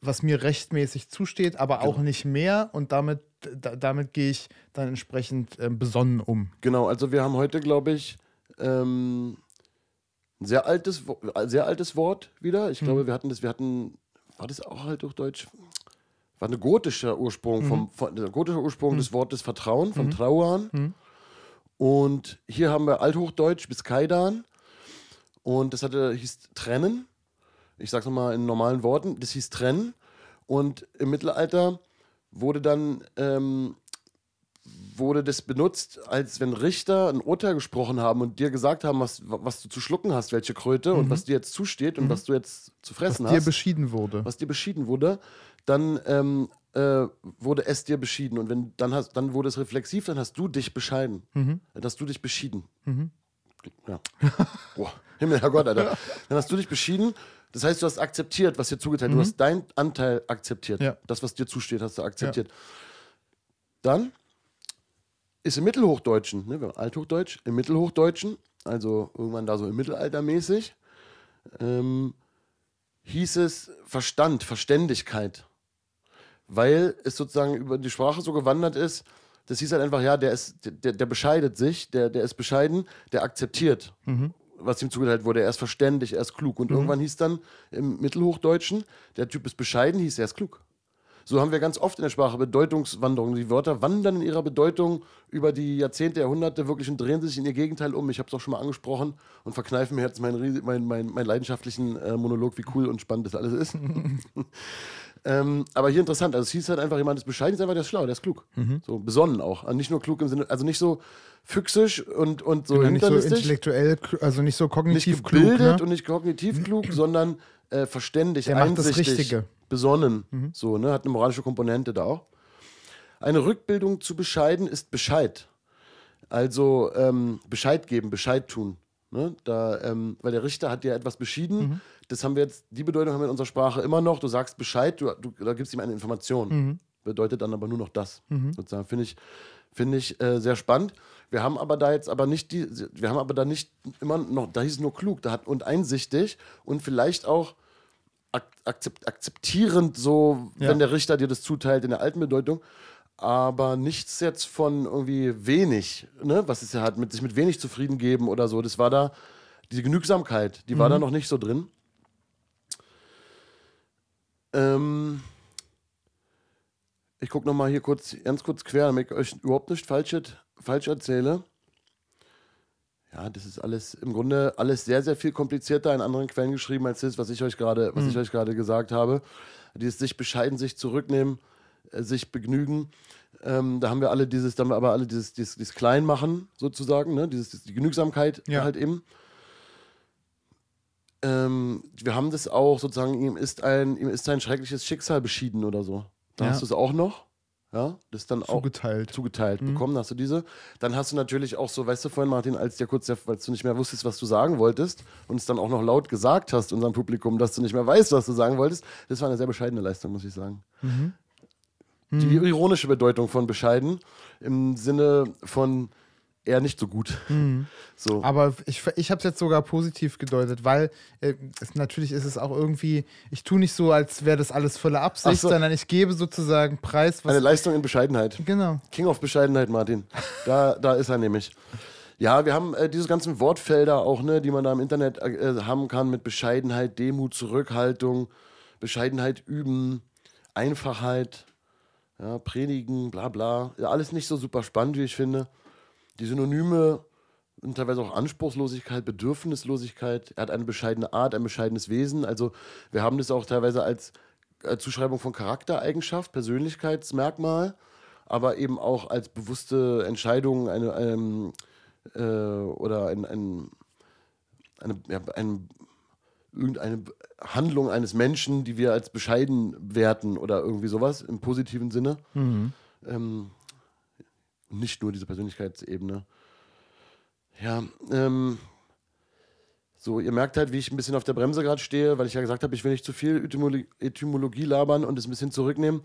Speaker 3: was mir rechtmäßig zusteht, aber auch genau. nicht mehr und damit, da, damit gehe ich dann entsprechend äh, besonnen um.
Speaker 2: Genau, also wir haben heute, glaube ich, ähm, ein sehr altes, sehr altes Wort wieder. Ich mhm. glaube, wir hatten das, wir hatten, war das auch halt durch Deutsch? War ein gotischer Ursprung, mhm. vom, von, der gotische Ursprung mhm. des Wortes Vertrauen, vom mhm. Trauern. Mhm. Und hier haben wir Althochdeutsch bis Kaidan. Und das hatte, hieß trennen ich sag's nochmal in normalen Worten, das hieß trennen. Und im Mittelalter wurde dann ähm, wurde das benutzt, als wenn Richter ein Urteil gesprochen haben und dir gesagt haben, was, was du zu schlucken hast, welche Kröte mhm. und was dir jetzt zusteht und mhm. was du jetzt zu fressen
Speaker 3: was
Speaker 2: hast.
Speaker 3: Was dir beschieden wurde.
Speaker 2: Was dir beschieden wurde, dann ähm, äh, wurde es dir beschieden. Und wenn dann hast, dann wurde es reflexiv, dann hast du dich bescheiden. Mhm. Dann hast du dich beschieden. Mhm. Ja. Boah, Himmel, Herrgott, Alter. Dann hast du dich beschieden das heißt, du hast akzeptiert, was dir zugeteilt mhm. Du hast deinen Anteil akzeptiert. Ja. Das, was dir zusteht, hast du akzeptiert. Ja. Dann ist im Mittelhochdeutschen, ne, Althochdeutsch, im Mittelhochdeutschen, also irgendwann da so im Mittelalter mäßig, ähm, hieß es Verstand, Verständigkeit. Weil es sozusagen über die Sprache so gewandert ist, das hieß halt einfach, ja, der ist, der, der bescheidet sich, der, der ist bescheiden, der akzeptiert. Mhm was ihm zugeteilt wurde. Er ist verständig, er ist klug. Und mhm. irgendwann hieß dann im Mittelhochdeutschen, der Typ ist bescheiden, hieß er ist klug. So haben wir ganz oft in der Sprache Bedeutungswanderungen. Die Wörter wandern in ihrer Bedeutung über die Jahrzehnte, Jahrhunderte wirklich und drehen sich in ihr Gegenteil um. Ich habe es auch schon mal angesprochen und verkneifen mir jetzt meinen, meinen, meinen, meinen leidenschaftlichen äh, Monolog, wie cool und spannend das alles ist. ähm, aber hier interessant, also es hieß halt einfach, jemand ist bescheiden, ist einfach, der ist schlau, der ist klug. Mhm. So besonnen auch. Also nicht nur klug im Sinne, also nicht so füchsisch und, und so
Speaker 3: ja, nicht so intellektuell, also nicht so kognitiv
Speaker 2: nicht gebildet klug, ne? und nicht kognitiv klug, sondern äh, verständig, Der einsichtig, macht das Richtige. besonnen. Mhm. So, ne? Hat eine moralische Komponente da auch. Eine Rückbildung zu bescheiden ist Bescheid. Also ähm, Bescheid geben, Bescheid tun. Ne? Da, ähm, weil der Richter hat dir etwas beschieden. Mhm. Das haben wir jetzt, die Bedeutung haben wir in unserer Sprache immer noch. Du sagst Bescheid, du, du da gibst ihm eine Information. Mhm. Bedeutet dann aber nur noch das. Mhm. Sozusagen finde ich, find ich äh, sehr spannend. Wir haben aber da jetzt aber nicht die, wir haben aber da nicht immer noch, da hieß es nur klug, da hat und einsichtig und vielleicht auch akzept, akzeptierend, so, ja. wenn der Richter dir das zuteilt in der alten Bedeutung. Aber nichts jetzt von irgendwie wenig, ne? was es ja hat, mit sich mit wenig zufrieden geben oder so. Das war da, diese Genügsamkeit, die mhm. war da noch nicht so drin. Ähm, ich gucke nochmal hier kurz, ganz kurz quer, damit ich euch überhaupt nicht falsch, falsch erzähle. Ja, das ist alles im Grunde alles sehr, sehr viel komplizierter in anderen Quellen geschrieben als das, was ich euch gerade, was mhm. ich euch gerade gesagt habe. Dieses sich bescheiden, sich zurücknehmen, sich begnügen. Ähm, da haben wir alle dieses, da haben wir aber alle dieses, dieses, dieses Kleinmachen sozusagen, ne? dieses, die Genügsamkeit
Speaker 3: Ja.
Speaker 2: halt eben. Ähm, wir haben das auch sozusagen, ihm ist ein, ihm ist ein schreckliches Schicksal beschieden oder so. Da
Speaker 3: Ja.
Speaker 2: hast du es auch noch. Ja, das dann auch
Speaker 3: Zugeteilt.
Speaker 2: zugeteilt bekommen, hast du diese. Dann hast du natürlich auch so, weißt du vorhin, Martin, als dir kurz, weil du nicht mehr wusstest, was du sagen wolltest und es dann auch noch laut gesagt hast unserem Publikum, dass du nicht mehr weißt, was du sagen wolltest, das war eine sehr bescheidene Leistung, muss ich sagen. Die ironische Bedeutung von bescheiden im Sinne von eher nicht so gut. So.
Speaker 3: Aber ich, ich habe es jetzt sogar positiv gedeutet, weil äh, es, natürlich ist es auch irgendwie, ich tue nicht so, als wäre das alles voller Absicht,
Speaker 2: so.
Speaker 3: sondern ich gebe sozusagen Preis, was.
Speaker 2: Eine Leistung in Bescheidenheit.
Speaker 3: genau.
Speaker 2: King of Bescheidenheit, Martin. Da, da ist er nämlich. Ja, wir haben äh, diese ganzen Wortfelder auch, ne, die man da im Internet äh, haben kann mit Bescheidenheit, Demut, Zurückhaltung, Bescheidenheit üben, Einfachheit, ja, predigen, bla bla. Alles nicht so super spannend, wie ich finde. Die Synonyme und teilweise auch Anspruchslosigkeit, Bedürfnislosigkeit. Er hat eine bescheidene Art, ein bescheidenes Wesen. Also wir haben das auch teilweise als äh, Zuschreibung von Charaktereigenschaft, Persönlichkeitsmerkmal, aber eben auch als bewusste Entscheidung eine, ähm, äh, oder ein, ein, eine, ja, ein, irgendeine Handlung eines Menschen, die wir als bescheiden werten oder irgendwie sowas im positiven Sinne. Ähm, nicht nur diese Persönlichkeitsebene. Ja, ähm, so, ihr merkt halt, wie ich ein bisschen auf der Bremse gerade stehe, weil ich ja gesagt habe, ich will nicht zu viel Etymologie labern und es ein bisschen zurücknehmen.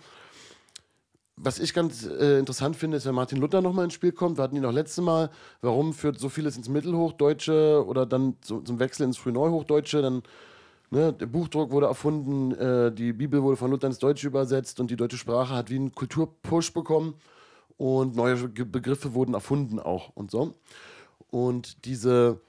Speaker 2: Was ich ganz äh, interessant finde, ist, wenn Martin Luther nochmal ins Spiel kommt. Wir hatten ihn auch letztes Mal. Warum führt so vieles ins Mittelhochdeutsche oder dann zu, zum Wechsel ins Frühneuhochdeutsche? Dann, ne, der Buchdruck wurde erfunden, äh, die Bibel wurde von Luther ins Deutsche übersetzt und die deutsche Sprache hat wie einen Kulturpush bekommen und neue Begriffe wurden erfunden auch und so. Und diese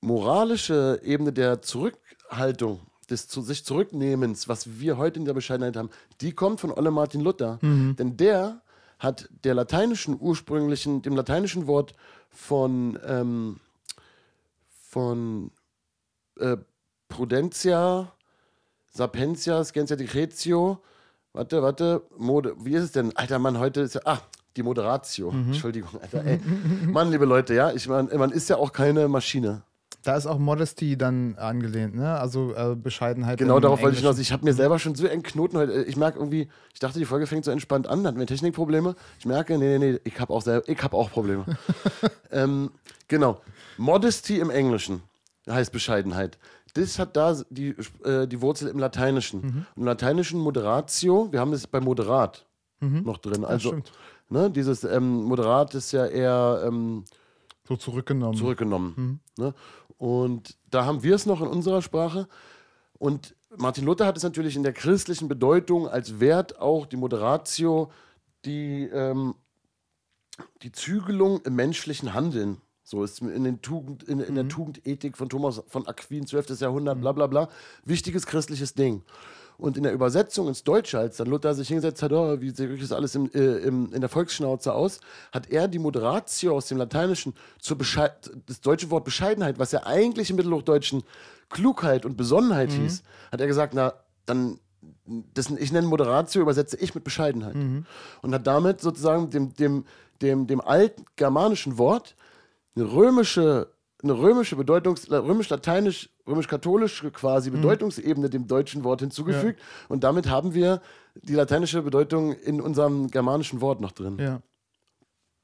Speaker 2: moralische Ebene der Zurückhaltung, des zu sich Zurücknehmens, was wir heute in der Bescheidenheit haben, die kommt von Olle Martin Luther. Denn der hat der lateinischen ursprünglichen, dem lateinischen Wort von, ähm, von äh, Prudentia, Sapientia, Scientia Decretio, warte, warte, Mode, wie ist es denn? Alter Mann, heute ist ja, ah, die Moderatio, Entschuldigung, Alter, ey. Mann, liebe Leute, ja, ich meine, man ist ja auch keine Maschine.
Speaker 3: Da ist auch Modesty dann angelehnt, ne? Also äh, Bescheidenheit.
Speaker 2: Genau darauf wollte ich hinaus. Ich habe mir selber schon so einen Knoten heute. Ich merke irgendwie, ich dachte, die Folge fängt so entspannt an, hatten wir Technikprobleme. Ich merke, nee, nee, nee, ich habe auch, selber, ich hab auch Probleme. ähm, genau. Modesty im Englischen heißt Bescheidenheit. Das hat da die, äh, die Wurzel im Lateinischen.
Speaker 3: Mhm.
Speaker 2: Im Lateinischen Moderatio, wir haben das bei Moderat noch drin. Also,
Speaker 3: Mhm.
Speaker 2: ne, dieses ähm, Moderat ist ja eher. Ähm,
Speaker 3: So zurückgenommen.
Speaker 2: zurückgenommen. Ne? Und da haben wir es noch in unserer Sprache. Und Martin Luther hat es natürlich in der christlichen Bedeutung als Wert auch die Moderatio, die, ähm, die Zügelung im menschlichen Handeln. So ist in, den Tugend, in, in der Tugendethik von Thomas von Aquin, 12. Jahrhundert, bla bla bla. Wichtiges christliches Ding. Und in der Übersetzung ins Deutsche, als dann Luther sich hingesetzt hat, oh, wie sehe ich das alles im, äh, im, in der Volksschnauze aus, hat er die Moderatio aus dem Lateinischen zur Bescheid, das deutsche Wort Bescheidenheit, was ja eigentlich im Mittelhochdeutschen Klugheit und Besonnenheit hieß, hat er gesagt, na, dann, das, ich nenne Moderatio, übersetze ich mit Bescheidenheit. Und hat damit sozusagen dem, dem, dem, dem alten germanischen Wort eine römische, eine römische Bedeutungs-, römisch-lateinisch, römisch-katholische quasi Bedeutungsebene dem deutschen Wort hinzugefügt. Und damit haben wir die lateinische Bedeutung in unserem germanischen Wort noch drin.
Speaker 3: Ja.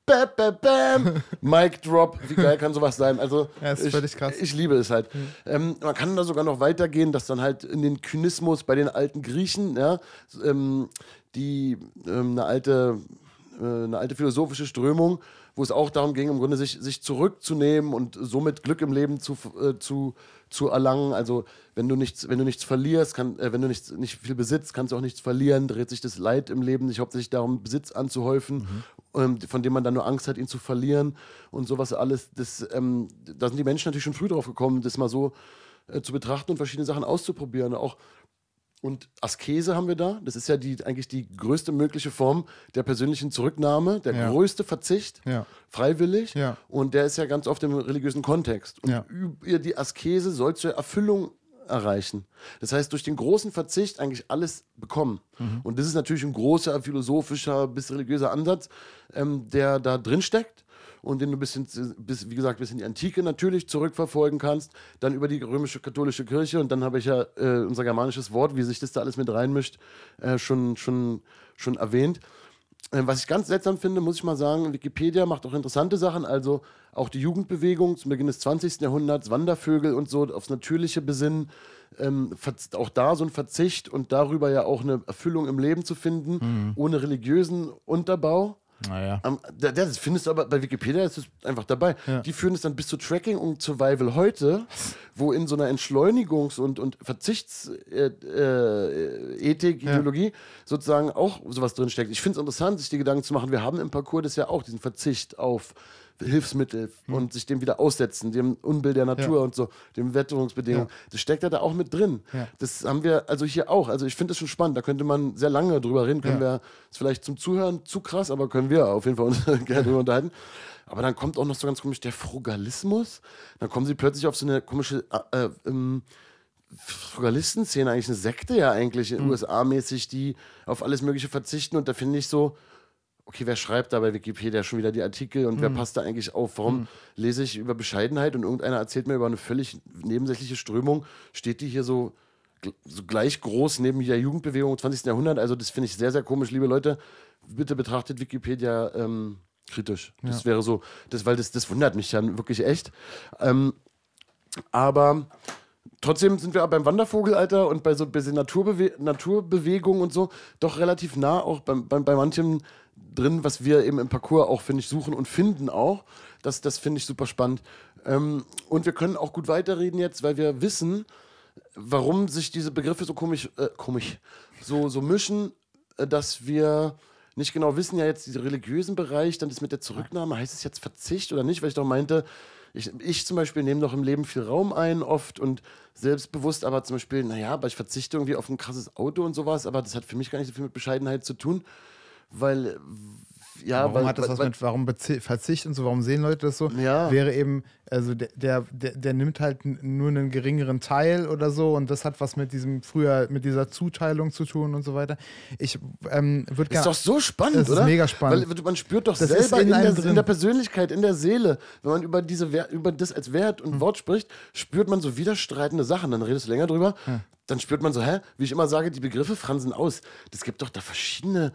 Speaker 2: Bam, bam, bam. Mic Drop. Wie geil kann sowas sein? Also,
Speaker 3: Ja, ist
Speaker 2: ich,
Speaker 3: völlig krass.
Speaker 2: Ich liebe es halt. Ähm, man kann da sogar noch weitergehen, dass dann halt in den Kynismus bei den alten Griechen, ja, ähm, die ähm, eine alte eine alte philosophische Strömung, wo es auch darum ging, im Grunde sich, sich zurückzunehmen und somit Glück im Leben zu, äh, zu, zu erlangen. Also wenn du nichts, wenn du nichts verlierst, kann, äh, wenn du nichts, nicht viel besitzt, kannst du auch nichts verlieren, dreht sich das Leid im Leben nicht hauptsächlich darum, Besitz anzuhäufen, ähm, von dem man dann nur Angst hat, ihn zu verlieren und sowas alles. Das, ähm, da sind die Menschen natürlich schon früh drauf gekommen, das mal so äh, zu betrachten und verschiedene Sachen auszuprobieren. Auch und Askese haben wir da. Das ist ja die, eigentlich die größte mögliche Form der persönlichen Zurücknahme, der
Speaker 3: Ja.
Speaker 2: größte Verzicht,
Speaker 3: Ja.
Speaker 2: freiwillig.
Speaker 3: Ja.
Speaker 2: Und der ist ja ganz oft im religiösen Kontext. Und über die Askese soll zur Erfüllung erreichen. Das heißt, durch den großen Verzicht eigentlich alles bekommen. Und das ist natürlich ein großer philosophischer bis religiöser Ansatz, ähm, der da drin steckt und den du bis, ins, bis, wie gesagt, bis in die Antike natürlich zurückverfolgen kannst, dann über die römische katholische Kirche und dann habe ich ja äh, unser germanisches Wort, wie sich das da alles mit reinmischt, äh, schon, schon, schon erwähnt. Äh, Was ich ganz seltsam finde, muss ich mal sagen, Wikipedia macht auch interessante Sachen, also auch die Jugendbewegung zum Beginn des 20. Jahrhunderts, Wandervögel und so, aufs Natürliche besinnen, ähm, auch da so ein Verzicht und darüber ja auch eine Erfüllung im Leben zu finden, ohne religiösen Unterbau.
Speaker 3: Naja.
Speaker 2: Am, da, das findest du aber bei Wikipedia ist es einfach dabei. Die führen es dann bis zu Tracking und Survival heute, wo in so einer Entschleunigungs- und, und Verzichtsethik, äh, Ethik, Ideologie sozusagen auch sowas drinsteckt. Ich finde es interessant, sich die Gedanken zu machen. Wir haben im Parcours das ja auch, diesen Verzicht auf Hilfsmittel und sich dem wieder aussetzen, dem Unbill der Natur
Speaker 3: Hm. Ja.
Speaker 2: und so, den Wetterungsbedingungen. Das steckt ja da auch mit drin.
Speaker 3: Ja.
Speaker 2: Das haben wir also hier auch. Also ich finde das schon spannend. Da könnte man sehr lange drüber reden. Können
Speaker 3: Ja.
Speaker 2: wir, ist vielleicht zum Zuhören zu krass, aber können wir auf jeden Fall uns gerne drüber unterhalten. Aber dann kommt auch noch so ganz komisch der Frugalismus. Dann kommen sie plötzlich auf so eine komische äh, äh, ähm, Frugalisten-Szene, eigentlich eine Sekte ja eigentlich,
Speaker 3: Mhm.
Speaker 2: USA-mäßig, die auf alles Mögliche verzichten. Und da finde ich so, okay, wer schreibt da bei Wikipedia schon wieder die Artikel und
Speaker 3: Mhm.
Speaker 2: wer passt da eigentlich auf? Warum lese ich über Bescheidenheit und irgendeiner erzählt mir über eine völlig nebensächliche Strömung, steht die hier so, so gleich groß neben der Jugendbewegung im 20. Jahrhundert? Also das finde ich sehr, sehr komisch. Liebe Leute, bitte betrachtet Wikipedia ähm, kritisch. Das wäre so, das, weil das, das wundert mich dann wirklich echt. Ähm, aber trotzdem sind wir beim Wandervogelalter und bei so ein bisschen Naturbewe Naturbewegung und so doch relativ nah auch bei, bei, bei manchem drin, was wir eben im Parcours auch, finde ich, suchen und finden auch. Das, das finde ich super spannend. Ähm, und wir können auch gut weiterreden jetzt, weil wir wissen, warum sich diese Begriffe so komisch, äh, komisch, so, so mischen, äh, dass wir nicht genau wissen, ja jetzt diesen religiösen Bereich, dann das mit der Zurücknahme, heißt es jetzt Verzicht oder nicht, weil ich doch meinte, ich, ich zum Beispiel nehme doch im Leben viel Raum ein oft und selbstbewusst, aber zum Beispiel, naja, aber ich verzichte irgendwie auf ein krasses Auto und sowas, aber das hat für mich gar nicht so viel mit Bescheidenheit zu tun, weil, ja,
Speaker 3: Warum
Speaker 2: weil,
Speaker 3: hat das was
Speaker 2: weil,
Speaker 3: mit, warum Bezi- Verzicht und so, warum sehen Leute das so?
Speaker 2: Ja.
Speaker 3: Wäre eben, also der, der, der, nimmt halt nur einen geringeren Teil oder so und das hat was mit diesem früher, mit dieser Zuteilung zu tun und so weiter. Ich ähm, würde
Speaker 2: Ist
Speaker 3: gerne.
Speaker 2: doch so spannend,
Speaker 3: Das ist
Speaker 2: oder?
Speaker 3: mega spannend.
Speaker 2: Weil man spürt doch
Speaker 3: Das ist
Speaker 2: selber
Speaker 3: in
Speaker 2: in, der, in der Persönlichkeit, in der Seele, wenn man über, diese Wer über das als Wert
Speaker 3: Hm.
Speaker 2: und Wort spricht, spürt man so widerstreitende Sachen. Dann redest du länger drüber, dann spürt man so, hä, wie ich immer sage, die Begriffe fransen aus. Das gibt doch da verschiedene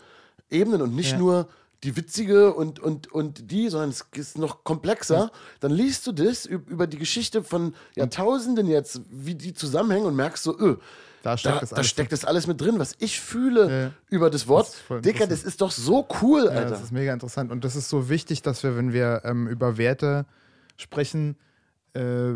Speaker 2: Ebenen und nicht
Speaker 3: Ja.
Speaker 2: nur die witzige und, und, und die, sondern es ist noch komplexer. Dann liest du das üb- über die Geschichte von Jahrtausenden jetzt, wie die zusammenhängen und merkst so, öh,
Speaker 3: Da steckt
Speaker 2: da,
Speaker 3: das
Speaker 2: da
Speaker 3: alles
Speaker 2: steckt das alles mit drin, was ich fühle
Speaker 3: Ja.
Speaker 2: über das Wort.
Speaker 3: Das
Speaker 2: Dicker, das ist doch so cool,
Speaker 3: Ja,
Speaker 2: Alter.
Speaker 3: das ist mega interessant. Und das ist so wichtig, dass wir, wenn wir ähm, über Werte sprechen äh,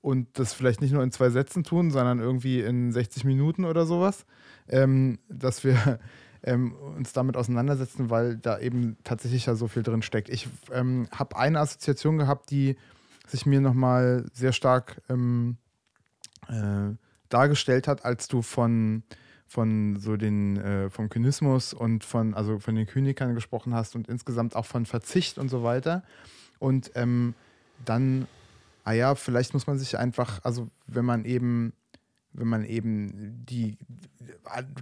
Speaker 3: und das vielleicht nicht nur in zwei Sätzen tun, sondern irgendwie in 60 Minuten oder sowas, ähm, dass wir ähm, uns damit auseinandersetzen, weil da eben tatsächlich ja so viel drin steckt. Ich ähm, habe eine Assoziation gehabt, die sich mir nochmal sehr stark ähm, äh, dargestellt hat, als du von, von so den, äh, vom Kynismus und von, also von den Kynikern gesprochen hast und insgesamt auch von Verzicht und so weiter. Und ähm, dann, ah ja, vielleicht muss man sich einfach, also wenn man eben, wenn man eben die,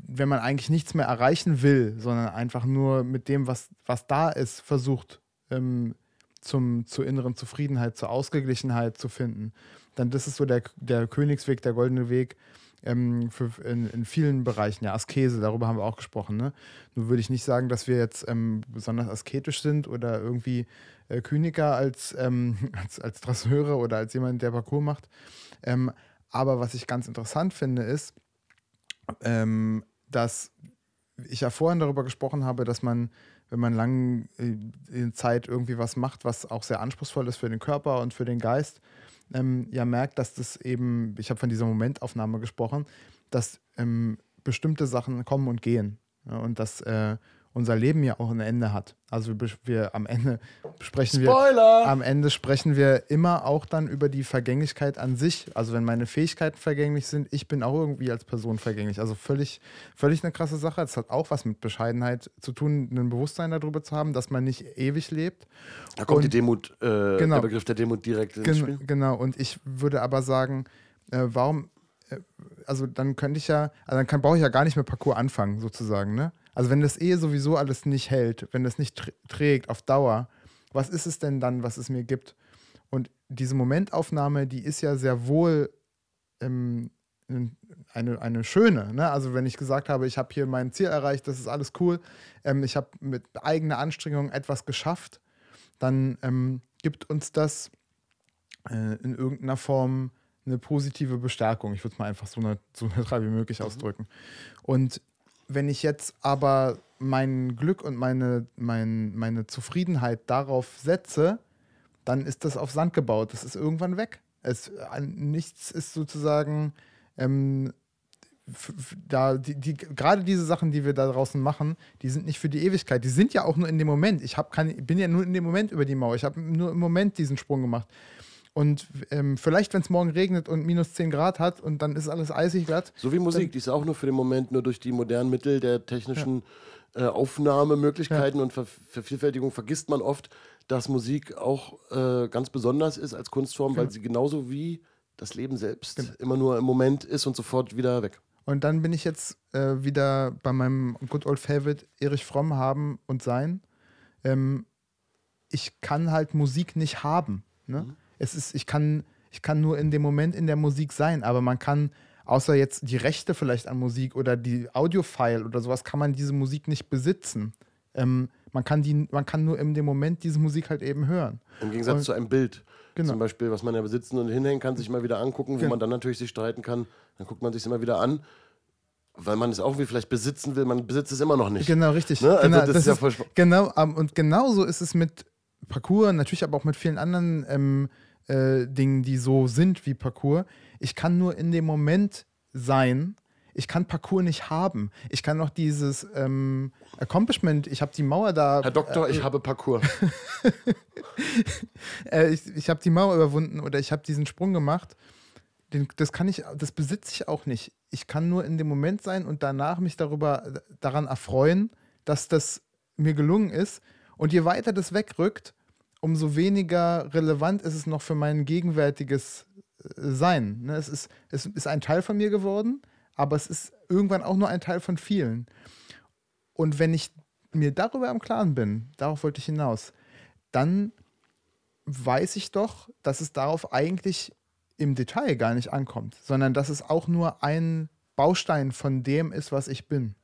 Speaker 3: wenn man eigentlich nichts mehr erreichen will, sondern einfach nur mit dem, was, was da ist, versucht, ähm, zum, zur inneren Zufriedenheit, zur Ausgeglichenheit zu finden, dann das ist so der, der Königsweg, der goldene Weg ähm, für, in, in vielen Bereichen. Ja, Askese, darüber haben wir auch gesprochen. Ne? Nur würde ich nicht sagen, dass wir jetzt ähm, besonders asketisch sind oder irgendwie äh, Kyniker als, ähm, als, als Drasseure oder als jemand, der Parcours macht. Aber was ich ganz interessant finde, ist, ähm, dass ich ja vorhin darüber gesprochen habe, dass man, wenn man lange äh, Zeit irgendwie was macht, was auch sehr anspruchsvoll ist für den Körper und für den Geist, ähm, ja merkt, dass das eben, ich habe von dieser Momentaufnahme gesprochen, dass ähm, bestimmte Sachen kommen und gehen. Ja, und dass äh, unser Leben ja auch ein Ende hat. Also wir, wir am Ende sprechen wir
Speaker 2: Spoiler!
Speaker 3: am Ende sprechen wir immer auch dann über die Vergänglichkeit an sich. Also wenn meine Fähigkeiten vergänglich sind, ich bin auch irgendwie als Person vergänglich. Also völlig, völlig eine krasse Sache. Das hat auch was mit Bescheidenheit zu tun, ein Bewusstsein darüber zu haben, dass man nicht ewig lebt.
Speaker 2: Da kommt die
Speaker 3: Und-
Speaker 2: Demut, äh,
Speaker 3: Genau.
Speaker 2: der Begriff der Demut direkt ins
Speaker 3: Gen
Speaker 2: Spiel.
Speaker 3: genau, und ich würde aber sagen, äh, warum äh, also dann könnte ich ja, also dann kann, brauche ich ja gar nicht mehr Parcours anfangen, sozusagen, ne? Also wenn das eh sowieso alles nicht hält, wenn das nicht trägt auf Dauer, was ist es denn dann, was es mir gibt? Und diese Momentaufnahme, die ist ja sehr wohl ähm, eine, eine schöne. Ne? Also wenn ich gesagt habe, ich habe hier mein Ziel erreicht, das ist alles cool, ähm, ich habe mit eigener Anstrengung etwas geschafft, dann ähm, gibt uns das äh, in irgendeiner Form eine positive Bestärkung. Ich würde es mal einfach so, so neutral wie möglich mhm. ausdrücken. Und wenn ich jetzt aber mein Glück und meine, mein, meine Zufriedenheit darauf setze, dann ist das auf Sand gebaut. Das ist irgendwann weg. Es, nichts ist sozusagen ähm, da die, die, gerade diese Sachen, die wir da draußen machen, die sind nicht für die Ewigkeit. Die sind ja auch nur in dem Moment. Ich hab kein, bin ja nur in dem Moment über die Mauer. Ich habe nur im Moment diesen Sprung gemacht. Und ähm, vielleicht, wenn es morgen regnet und minus 10 Grad hat und dann ist alles eisig glatt.
Speaker 2: So wie Musik, die ist auch nur für den Moment, nur durch die modernen Mittel der technischen ja. äh, Aufnahmemöglichkeiten ja. und Ver Vervielfältigung vergisst man oft, dass Musik auch äh, ganz besonders ist als Kunstform, genau. weil sie genauso wie das Leben selbst genau. immer nur im Moment ist und sofort wieder weg.
Speaker 3: Und dann bin ich jetzt äh, wieder bei meinem Good Old Favorite Erich Fromm haben und sein. Ähm, ich kann halt Musik nicht haben. Ne? Mhm. Es ist, ich kann, ich kann nur in dem Moment in der Musik sein, aber man kann, außer jetzt die Rechte vielleicht an Musik oder die Audiofile oder sowas, kann man diese Musik nicht besitzen. Ähm, man, kann die, man kann nur in dem Moment diese Musik halt eben hören.
Speaker 2: Im Gegensatz und, zu einem Bild. Genau. Zum Beispiel, was man ja besitzen und hinhängen kann, sich mal wieder angucken, wo genau. man dann natürlich sich streiten kann. Dann guckt man sich immer wieder an weil man es auch wie vielleicht besitzen will, man besitzt es immer noch nicht.
Speaker 3: Genau, richtig. Ne? Also genau, das, das, ist ja voll genau, und genauso ist es mit Parcours, natürlich aber auch mit vielen anderen ähm, äh, Dingen, die so sind wie Parcours. Ich kann nur in dem Moment sein. Ich kann Parcours nicht haben. Ich kann noch dieses ähm, Accomplishment, ich habe die Mauer da.
Speaker 2: Herr Doktor, äh, ich habe Parcours.
Speaker 3: äh, ich ich habe die Mauer überwunden oder ich habe diesen Sprung gemacht. Den, das kann ich, das besitze ich auch nicht. Ich kann nur in dem Moment sein und danach mich darüber daran erfreuen, dass das mir gelungen ist. Und je weiter das wegrückt, umso weniger relevant ist es noch für mein gegenwärtiges äh, Sein. Ne? Es, ist, es ist ein Teil von mir geworden, aber es ist irgendwann auch nur ein Teil von vielen. Und wenn ich mir darüber im Klaren bin, darauf wollte ich hinaus, dann weiß ich doch, dass es darauf eigentlich im Detail gar nicht ankommt, sondern dass es auch nur ein Baustein von dem ist, was ich bin.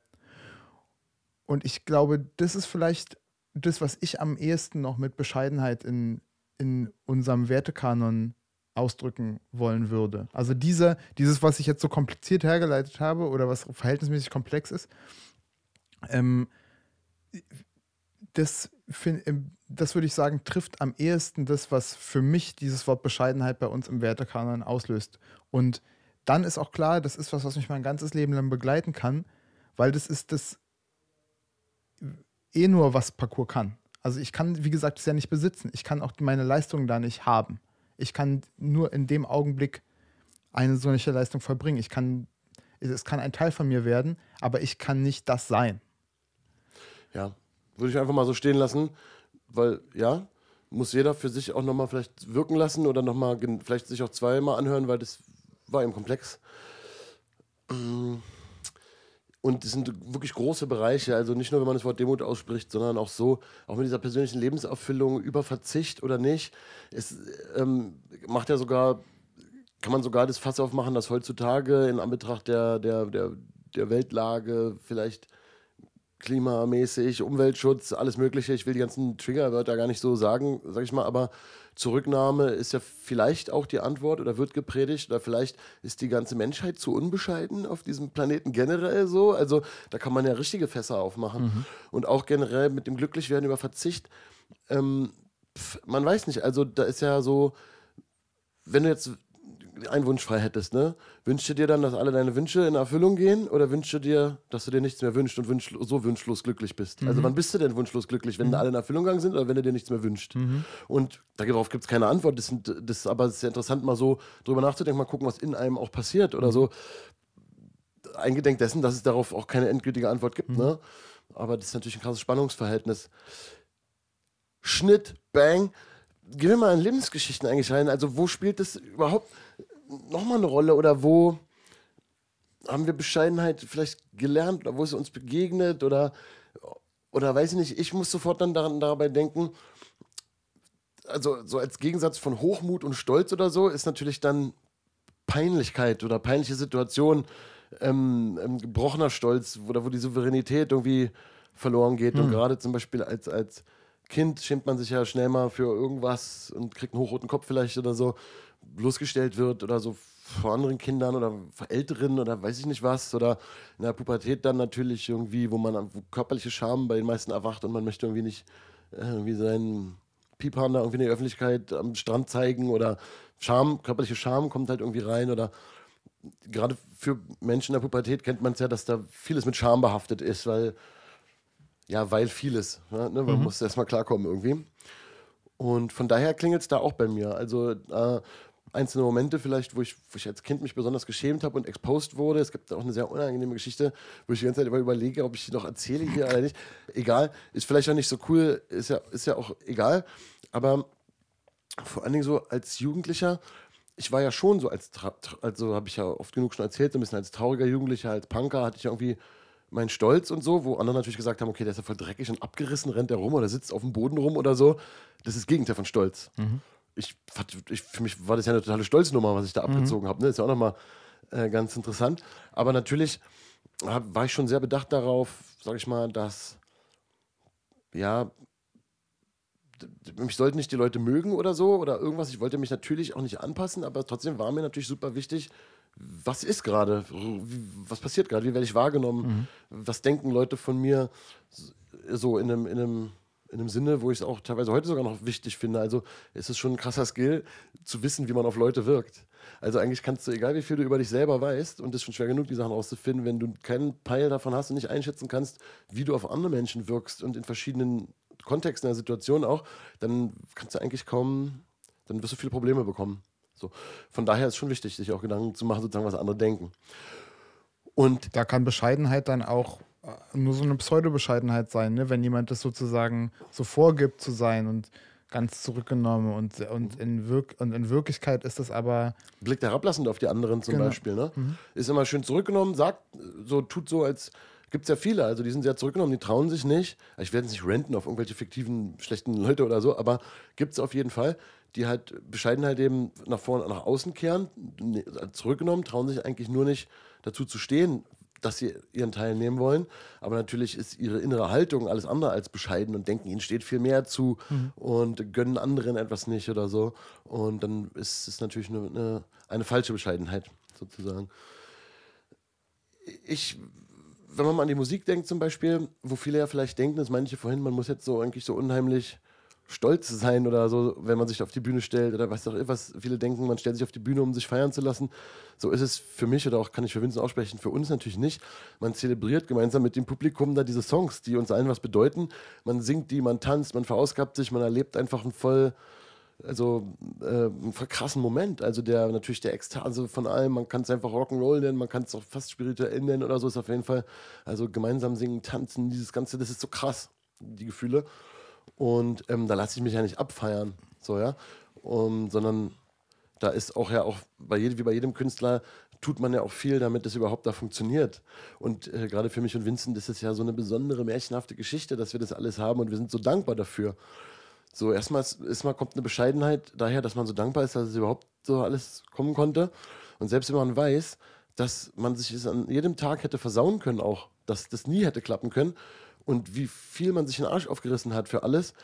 Speaker 3: Und ich glaube, das ist vielleicht das, was ich am ehesten noch mit Bescheidenheit in, in unserem Wertekanon ausdrücken wollen würde. Also diese, dieses, was ich jetzt so kompliziert hergeleitet habe oder was verhältnismäßig komplex ist, ähm, das, ähm, das würde ich sagen, trifft am ehesten das, was für mich dieses Wort Bescheidenheit bei uns im Wertekanon auslöst. Und dann ist auch klar, das ist was, was mich mein ganzes Leben lang begleiten kann, weil das ist das eh nur, was Parcours kann. Also ich kann, wie gesagt, es ja nicht besitzen. Ich kann auch meine Leistung da nicht haben. Ich kann nur in dem Augenblick eine solche Leistung vollbringen. Ich kann, es kann ein Teil von mir werden, aber ich kann nicht das sein.
Speaker 2: Ja, würde ich einfach mal so stehen lassen, weil ja, muss jeder für sich auch nochmal vielleicht wirken lassen oder nochmal vielleicht sich auch zweimal anhören, weil das war im Komplex. Und es sind wirklich große Bereiche, also nicht nur, wenn man das Wort Demut ausspricht, sondern auch so, auch mit dieser persönlichen Lebenserfüllung über Verzicht oder nicht. Es ähm, macht ja sogar, kann man sogar das Fass aufmachen, dass heutzutage in Anbetracht der, der, der, der Weltlage vielleicht klimamäßig, Umweltschutz, alles Mögliche. Ich will die ganzen Triggerwörter gar nicht so sagen, sag ich mal, aber Zurücknahme ist ja vielleicht auch die Antwort oder wird gepredigt oder vielleicht ist die ganze Menschheit zu unbescheiden auf diesem Planeten generell so. Also da kann man ja richtige Fässer aufmachen. Mhm. Und auch generell mit dem Glücklichwerden über Verzicht. Ähm, pf, man weiß nicht, also da ist ja so, wenn du jetzt einen Wunsch frei hättest, ne? Wünschst du dir dann, dass alle deine Wünsche in Erfüllung gehen oder wünschst du dir, dass du dir nichts mehr wünschst und wünsch, so wunschlos glücklich bist? Also mhm. Also wann bist du denn wunschlos glücklich, wenn mhm. alle in Erfüllung gegangen sind oder wenn du dir nichts mehr wünscht? Mhm. Und darauf gibt es keine Antwort. Das, das aber es ist ja interessant, mal so drüber nachzudenken, mal gucken, was in einem auch passiert oder so. Eingedenk dessen, dass es darauf auch keine endgültige Antwort gibt, mhm. ne? Aber das ist natürlich ein krasses Spannungsverhältnis. Schnitt, Bang gehen wir mal in Lebensgeschichten eigentlich rein. Also, wo spielt das überhaupt nochmal eine Rolle oder wo, haben wir Bescheidenheit vielleicht gelernt, wo es uns begegnet oder, oder weiß ich nicht, ich muss sofort dann daran, dabei denken, also so als Gegensatz von Hochmut und Stolz oder so ist natürlich dann Peinlichkeit oder peinliche Situation, ähm, ähm, gebrochener Stolz oder wo die Souveränität irgendwie verloren geht. Und gerade zum Beispiel als, als Kind schämt man sich ja schnell mal für irgendwas und kriegt einen hochroten Kopf vielleicht oder so, bloßgestellt wird oder so vor anderen Kindern oder vor Älteren oder weiß ich nicht was oder in der Pubertät dann natürlich irgendwie, wo man wo körperliche Scham bei den meisten erwacht und man möchte irgendwie nicht äh, irgendwie seinen Piepern da irgendwie in der Öffentlichkeit am Strand zeigen oder Scham, körperliche Scham kommt halt irgendwie rein oder gerade für Menschen in der Pubertät kennt man es ja, dass da vieles mit Scham behaftet ist, weil ja, weil vieles, ne? man muss erstmal klarkommen irgendwie. Und von daher klingelt es da auch bei mir. Also äh, einzelne Momente vielleicht, wo ich, wo ich als Kind mich besonders geschämt habe und exposed wurde. Es gibt auch eine sehr unangenehme Geschichte, wo ich die ganze Zeit immer überlege, ob ich die noch erzähle hier oder nicht. Egal, ist vielleicht auch nicht so cool, ist ja, ist ja auch egal. Aber vor allen Dingen so als Jugendlicher, ich war ja schon so als, also habe ich ja oft genug schon erzählt, so ein bisschen als trauriger Jugendlicher, als Punker hatte ich irgendwie meinen Stolz und so, wo andere natürlich gesagt haben, okay, der ist ja voll dreckig und abgerissen, rennt der rum oder sitzt auf dem Boden rum oder so. Das ist das Gegenteil von Stolz. Ich, fand- ich, für mich war das ja eine totale Stolznummer, was ich da abgezogen habe. Ne? Ist ja auch nochmal äh, ganz interessant. Aber natürlich hab, war ich schon sehr bedacht darauf, sage ich mal, dass ja, mich sollten nicht die Leute mögen oder so oder irgendwas. Ich wollte mich natürlich auch nicht anpassen, aber trotzdem war mir natürlich super wichtig, was ist gerade, was passiert gerade, wie werde ich wahrgenommen, was denken Leute von mir so in einem, in einem, in einem Sinne, wo ich es auch teilweise heute sogar noch wichtig finde. Also es ist schon ein krasser Skill, zu wissen, wie man auf Leute wirkt. Also eigentlich kannst du, egal wie viel du über dich selber weißt, und es ist schon schwer genug, die Sachen rauszufinden, wenn du keinen Peil davon hast und nicht einschätzen kannst, wie du auf andere Menschen wirkst und in verschiedenen Kontexten der Situation auch, dann kannst du eigentlich kaum, dann wirst du viele Probleme bekommen. So. Von daher ist es schon wichtig, sich auch Gedanken zu machen, sozusagen, was andere denken. Und
Speaker 3: Da kann Bescheidenheit dann auch äh, nur so eine Pseudo-Bescheidenheit sein, ne? wenn jemand das sozusagen so vorgibt zu sein und ganz zurückgenommen und, und, in, Wirk und in Wirklichkeit ist das aber
Speaker 2: blickt herablassend auf die anderen zum
Speaker 3: Genau.
Speaker 2: Beispiel. Ne? Ist immer schön zurückgenommen, sagt, so tut so, als gibt es ja viele, also die sind sehr zurückgenommen, die trauen sich nicht. Ich werde jetzt nicht renten auf irgendwelche fiktiven, schlechten Leute oder so, aber gibt es auf jeden Fall, die halt Bescheidenheit eben nach vorne, nach außen kehren, ne- zurückgenommen, trauen sich eigentlich nur nicht dazu zu stehen, dass sie ihren Teil nehmen wollen. Aber natürlich ist ihre innere Haltung alles andere als bescheiden und denken, ihnen steht viel mehr zu und gönnen anderen etwas nicht oder so. Und dann ist es natürlich eine, eine, eine falsche Bescheidenheit sozusagen. Ich, wenn man mal an die Musik denkt zum Beispiel, wo viele ja vielleicht denken, das manche vorhin, man muss jetzt so eigentlich so unheimlich stolz sein oder so, wenn man sich auf die Bühne stellt oder was auch immer, viele denken, man stellt sich auf die Bühne, um sich feiern zu lassen. So ist es für mich oder auch kann ich für Vincent aussprechen, für uns natürlich nicht. Man zelebriert gemeinsam mit dem Publikum da diese Songs, die uns allen was bedeuten. Man singt die, man tanzt, man verausgabt sich, man erlebt einfach einen voll, also äh, einen krassen Moment. Also der natürlich der Ekstase von allem. Man kann es einfach Rock'n'Roll nennen, man kann es auch fast spirituell nennen oder so. Ist auf jeden Fall also gemeinsam singen, tanzen, dieses ganze, das ist so krass, die Gefühle. Und ähm, da lasse ich mich ja nicht abfeiern, so ja, um, sondern da ist auch ja auch bei jedem, wie bei jedem Künstler tut man ja auch viel, damit das überhaupt da funktioniert. Und äh, gerade für mich und Vincent ist es ja so eine besondere märchenhafte Geschichte, dass wir das alles haben und wir sind so dankbar dafür. So, erstmal, erstmal kommt eine Bescheidenheit daher, dass man so dankbar ist, dass es überhaupt so alles kommen konnte. Und selbst wenn man weiß, dass man sich es an jedem Tag hätte versauen können, auch, dass das nie hätte klappen können und wie viel man sich den Arsch aufgerissen hat für alles,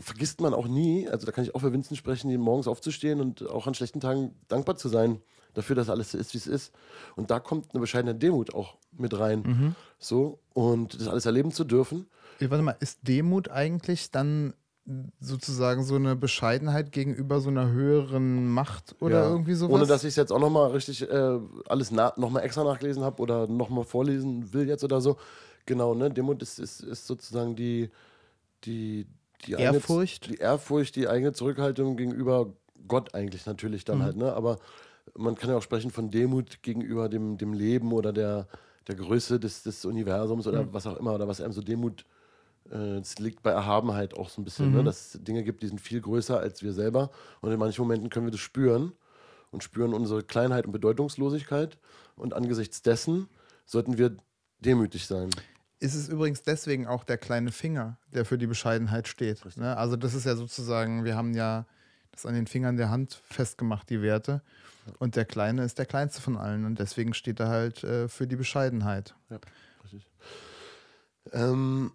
Speaker 2: vergisst man auch nie, also da kann ich auch für Vincent sprechen, morgens aufzustehen und auch an schlechten Tagen dankbar zu sein dafür, dass alles so ist, wie es ist. Und da kommt eine bescheidene Demut auch mit rein. So, und das alles erleben zu dürfen.
Speaker 3: Warte mal, ist Demut eigentlich dann sozusagen so eine Bescheidenheit gegenüber so einer höheren Macht oder
Speaker 2: Ja.
Speaker 3: irgendwie sowas?
Speaker 2: Ohne dass ich es jetzt auch nochmal richtig äh, alles nochmal extra nachgelesen habe oder nochmal vorlesen will jetzt oder so. Genau, ne? Demut ist, ist, ist sozusagen die, die, die eigene-
Speaker 3: Ehrfurcht?
Speaker 2: die Ehrfurcht, die eigene Zurückhaltung gegenüber Gott eigentlich natürlich
Speaker 3: Mhm.
Speaker 2: dann halt, ne? Aber man kann ja auch sprechen von Demut gegenüber dem, dem Leben oder der, der Größe des, des Universums oder
Speaker 3: Mhm.
Speaker 2: was auch immer, oder was einem so Demut äh, es liegt bei Erhabenheit auch so ein bisschen,
Speaker 3: Mhm.
Speaker 2: ne? dass es Dinge gibt, die sind viel größer als wir selber. Und in manchen Momenten können wir das spüren. und spüren unsere Kleinheit und Bedeutungslosigkeit. Und angesichts dessen sollten wir demütig sein.
Speaker 3: Ist es übrigens deswegen auch der kleine Finger, der für die Bescheidenheit steht. Ne? Also das ist ja sozusagen, wir haben ja das an den Fingern der Hand festgemacht, die Werte. Und der Kleine ist der kleinste von allen und deswegen steht er halt äh, für die Bescheidenheit.
Speaker 2: Ja, richtig. Ähm,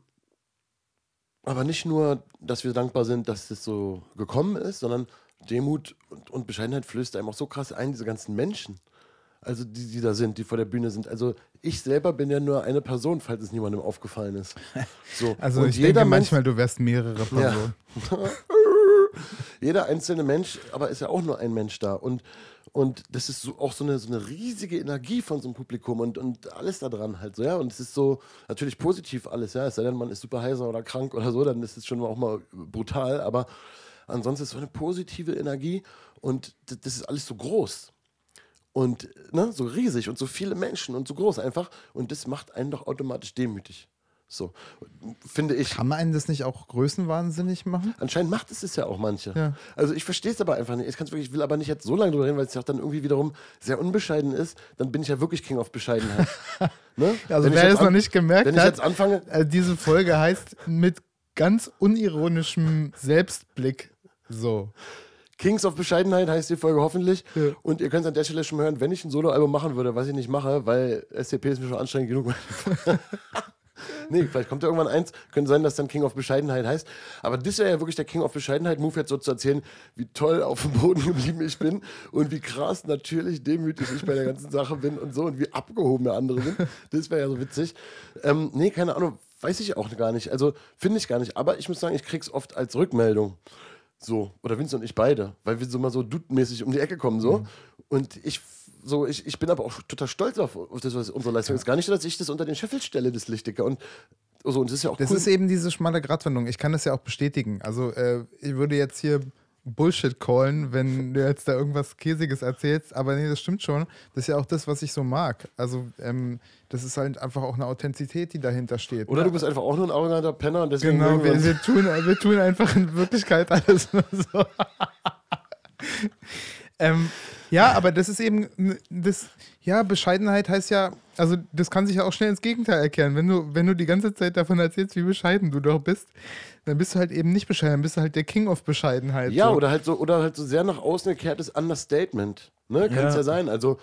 Speaker 2: aber nicht nur, dass wir dankbar sind, dass das so gekommen ist, sondern Demut und, und Bescheidenheit flößt einem auch so krass ein, diese ganzen Menschen. Also die, die da sind, die vor der Bühne sind. Also ich selber bin ja nur eine Person, falls es niemandem aufgefallen ist. So.
Speaker 3: Also
Speaker 2: und
Speaker 3: ich
Speaker 2: jeder
Speaker 3: denke
Speaker 2: Mensch,
Speaker 3: manchmal, du wärst mehrere Personen.
Speaker 2: jeder einzelne Mensch, aber ist ja auch nur ein Mensch da. Und, und das ist so, auch so eine, so eine riesige Energie von so einem Publikum und, und alles da dran halt so, ja. Und es ist so natürlich positiv alles, ja. Es sei denn, man ist super heiser oder krank oder so, dann ist es schon auch mal brutal, aber ansonsten ist so eine positive Energie und das ist alles so groß. Und ne, so riesig und so viele Menschen und so groß einfach. Und das macht einen doch automatisch demütig. So, finde ich.
Speaker 3: Kann man einen das nicht auch größenwahnsinnig machen?
Speaker 2: Anscheinend macht es es ja auch manche.
Speaker 3: Ja.
Speaker 2: Also ich verstehe es aber einfach nicht. Ich, kann's wirklich, ich will aber nicht jetzt so lange drüber reden, weil es ja auch dann irgendwie wiederum sehr unbescheiden ist. Dann bin ich ja wirklich King of Bescheidenheit. ne?
Speaker 3: Also
Speaker 2: Wenn ich
Speaker 3: wer es noch nicht gemerkt
Speaker 2: Wenn ich
Speaker 3: hat,
Speaker 2: jetzt anfange,
Speaker 3: äh, diese Folge heißt mit ganz unironischem Selbstblick so.
Speaker 2: Kings of Bescheidenheit heißt die Folge hoffentlich.
Speaker 3: Ja.
Speaker 2: Und ihr könnt es an der Stelle schon mal hören, wenn ich ein Soloalbum machen würde, was ich nicht mache, weil SCP ist mir schon anstrengend genug. nee, vielleicht kommt ja irgendwann eins. Könnte sein, dass dann King of Bescheidenheit heißt. Aber das wäre ja wirklich der King of Bescheidenheit-Move, jetzt so zu erzählen, wie toll auf dem Boden geblieben ich bin und wie krass natürlich demütig ich bei der ganzen Sache bin und so und wie abgehoben der andere sind. Das wäre ja so witzig. Ähm, nee, keine Ahnung. Weiß ich auch gar nicht. Also finde ich gar nicht. Aber ich muss sagen, ich krieg's oft als Rückmeldung. So, oder Vince und ich beide, weil wir so mal so dude-mäßig um die Ecke kommen, so. Und ich, so, ich, ich bin aber auch total stolz auf, auf das, was unsere Leistung ist. Gar nicht so, dass ich das unter den Scheffel stelle, das Lichtiger. Und so, und das ist ja auch
Speaker 3: Das
Speaker 2: cool.
Speaker 3: ist eben diese schmale Gratwanderung. Ich kann das ja auch bestätigen. Also äh, ich würde jetzt hier Bullshit callen, wenn du jetzt da irgendwas Käsiges erzählst, aber nee, das stimmt schon. Das ist ja auch das, was ich so mag. Also ähm, das ist halt einfach auch eine Authentizität, die dahinter steht.
Speaker 2: oder du bist einfach auch nur ein arroganter Penner und deswegen.
Speaker 3: Genau,
Speaker 2: wir
Speaker 3: wir, tun, wir tun einfach in Wirklichkeit alles nur so. ähm, ja, aber das ist eben, das, ja, Bescheidenheit heißt ja, also das kann sich ja auch schnell ins Gegenteil erkennen. Wenn du, wenn du die ganze Zeit davon erzählst, wie bescheiden du doch bist, dann bist du halt eben nicht bescheiden, dann bist du halt der King of Bescheidenheit.
Speaker 2: Ja,
Speaker 3: so.
Speaker 2: oder halt so, oder halt so sehr nach außen gekehrtes Understatement. Ne? Kann es
Speaker 3: Ja.
Speaker 2: ja sein. Also,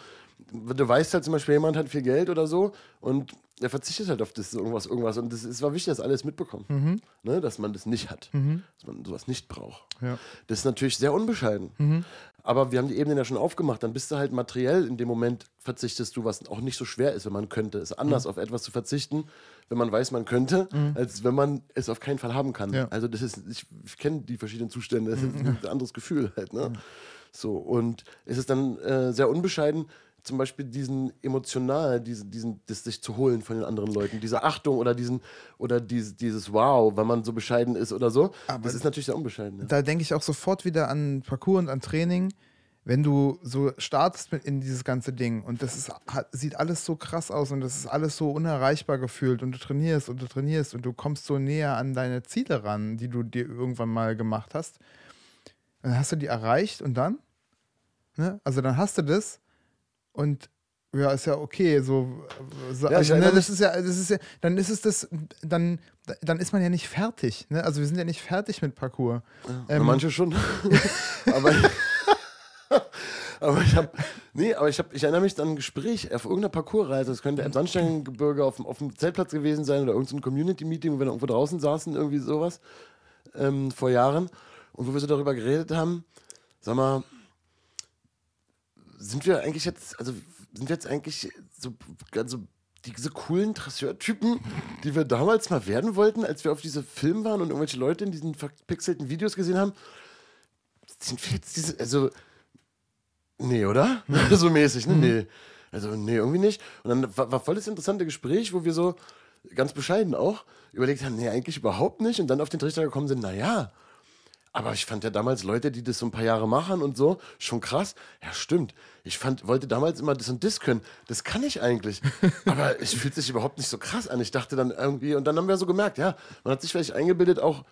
Speaker 2: du weißt halt zum Beispiel, jemand hat viel Geld oder so und er verzichtet halt auf das irgendwas, irgendwas. Und es ist- war wichtig, dass alles mitbekommen. Ne? Dass man das nicht hat. Dass man sowas nicht braucht.
Speaker 3: Ja.
Speaker 2: Das ist natürlich sehr unbescheiden. Aber wir haben die Ebenen ja schon aufgemacht. Dann bist du halt materiell in dem Moment, verzichtest du, was auch nicht so schwer ist, wenn man könnte. Es ist anders, auf etwas zu verzichten, wenn man weiß, man könnte, als wenn man es auf keinen Fall haben kann.
Speaker 3: Ja.
Speaker 2: Also das ist, ich, ich kenne die verschiedenen Zustände, das ist ein anderes Gefühl halt. Ne? So, und es ist dann äh, sehr unbescheiden, zum Beispiel diesen emotional, diesen, diesen, das sich zu holen von den anderen Leuten, diese Achtung oder diesen, oder dieses, dieses Wow, wenn man so bescheiden ist oder so.
Speaker 3: Aber
Speaker 2: das ist natürlich sehr unbescheiden. Ja.
Speaker 3: da denke ich auch sofort wieder an Parcours und an Training. Wenn du so startest in dieses ganze Ding und das ist, sieht alles so krass aus und das ist alles so unerreichbar gefühlt und du trainierst und du trainierst und du kommst so näher an deine Ziele ran, die du dir irgendwann mal gemacht hast. Dann hast du die erreicht und dann? Ne? Also dann hast du das und ja, ist ja okay, so, so
Speaker 2: Ja,
Speaker 3: also, ne, das ist ja, das ist ja, dann ist es das, dann, dann ist man ja nicht fertig, ne? Also wir sind ja nicht fertig mit Parcours.
Speaker 2: Ja,
Speaker 3: Ähm,
Speaker 2: manche schon. aber, aber ich habe, nee, aber ich habe, ich erinnere mich an ein Gespräch auf irgendeiner Parcoursreise. Das könnte im Sandsteingebirge auf, dem- auf dem Zeltplatz gewesen sein oder irgendein Community-Meeting, wo wir irgendwo draußen saßen, irgendwie sowas, ähm, vor Jahren. Und wo wir so darüber geredet haben, sag mal, sind wir eigentlich jetzt, also sind wir jetzt eigentlich so, also diese coolen Trasseur-Typen, die wir damals mal werden wollten, als wir auf diese Film waren und irgendwelche Leute in diesen verpixelten Videos gesehen haben, sind wir jetzt diese, also, nee, oder? so mäßig, ne? Nee. Also, nee, irgendwie nicht. Und dann war, war voll das interessante Gespräch, wo wir so, ganz bescheiden auch, überlegt haben, nee, eigentlich überhaupt nicht. Und dann auf den Trichter gekommen sind, naja, aber ich fand ja damals Leute, die das so ein paar Jahre machen und so, schon krass. Ja, stimmt. Ich fand, wollte damals immer das und das können. Das kann ich eigentlich. Aber es fühlt sich überhaupt nicht so krass an. Ich dachte dann irgendwie, und dann haben wir so gemerkt, ja, man hat sich vielleicht eingebildet, auch,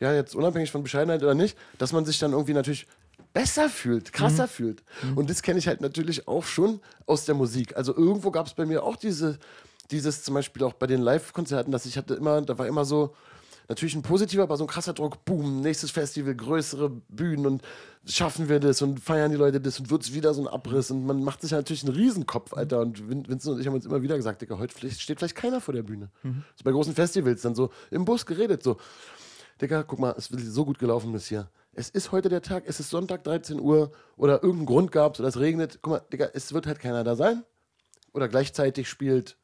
Speaker 2: ja, jetzt unabhängig von Bescheidenheit oder nicht, dass man sich dann irgendwie natürlich besser fühlt, krasser
Speaker 3: Mhm.
Speaker 2: fühlt. Und das kenne ich halt natürlich auch schon aus der Musik. Also irgendwo gab es bei mir auch diese, dieses zum Beispiel auch bei den Live-Konzerten, dass ich hatte immer, da war immer so, natürlich ein positiver, aber so ein krasser Druck, boom, nächstes Festival, größere Bühnen und schaffen wir das und feiern die Leute das und wird es wieder so ein Abriss und man macht sich natürlich einen Riesenkopf, Alter. Und Vin- Vincent und ich haben uns immer wieder gesagt, Digga, heute steht vielleicht keiner vor der Bühne. So bei großen Festivals dann so im Bus geredet, so, Digga, guck mal, es ist so gut gelaufen bis hier. Es ist heute der Tag, es ist Sonntag 13 Uhr oder irgendeinen Grund gab es oder es regnet. Guck mal, Digga, es wird halt keiner da sein. Oder gleichzeitig spielt,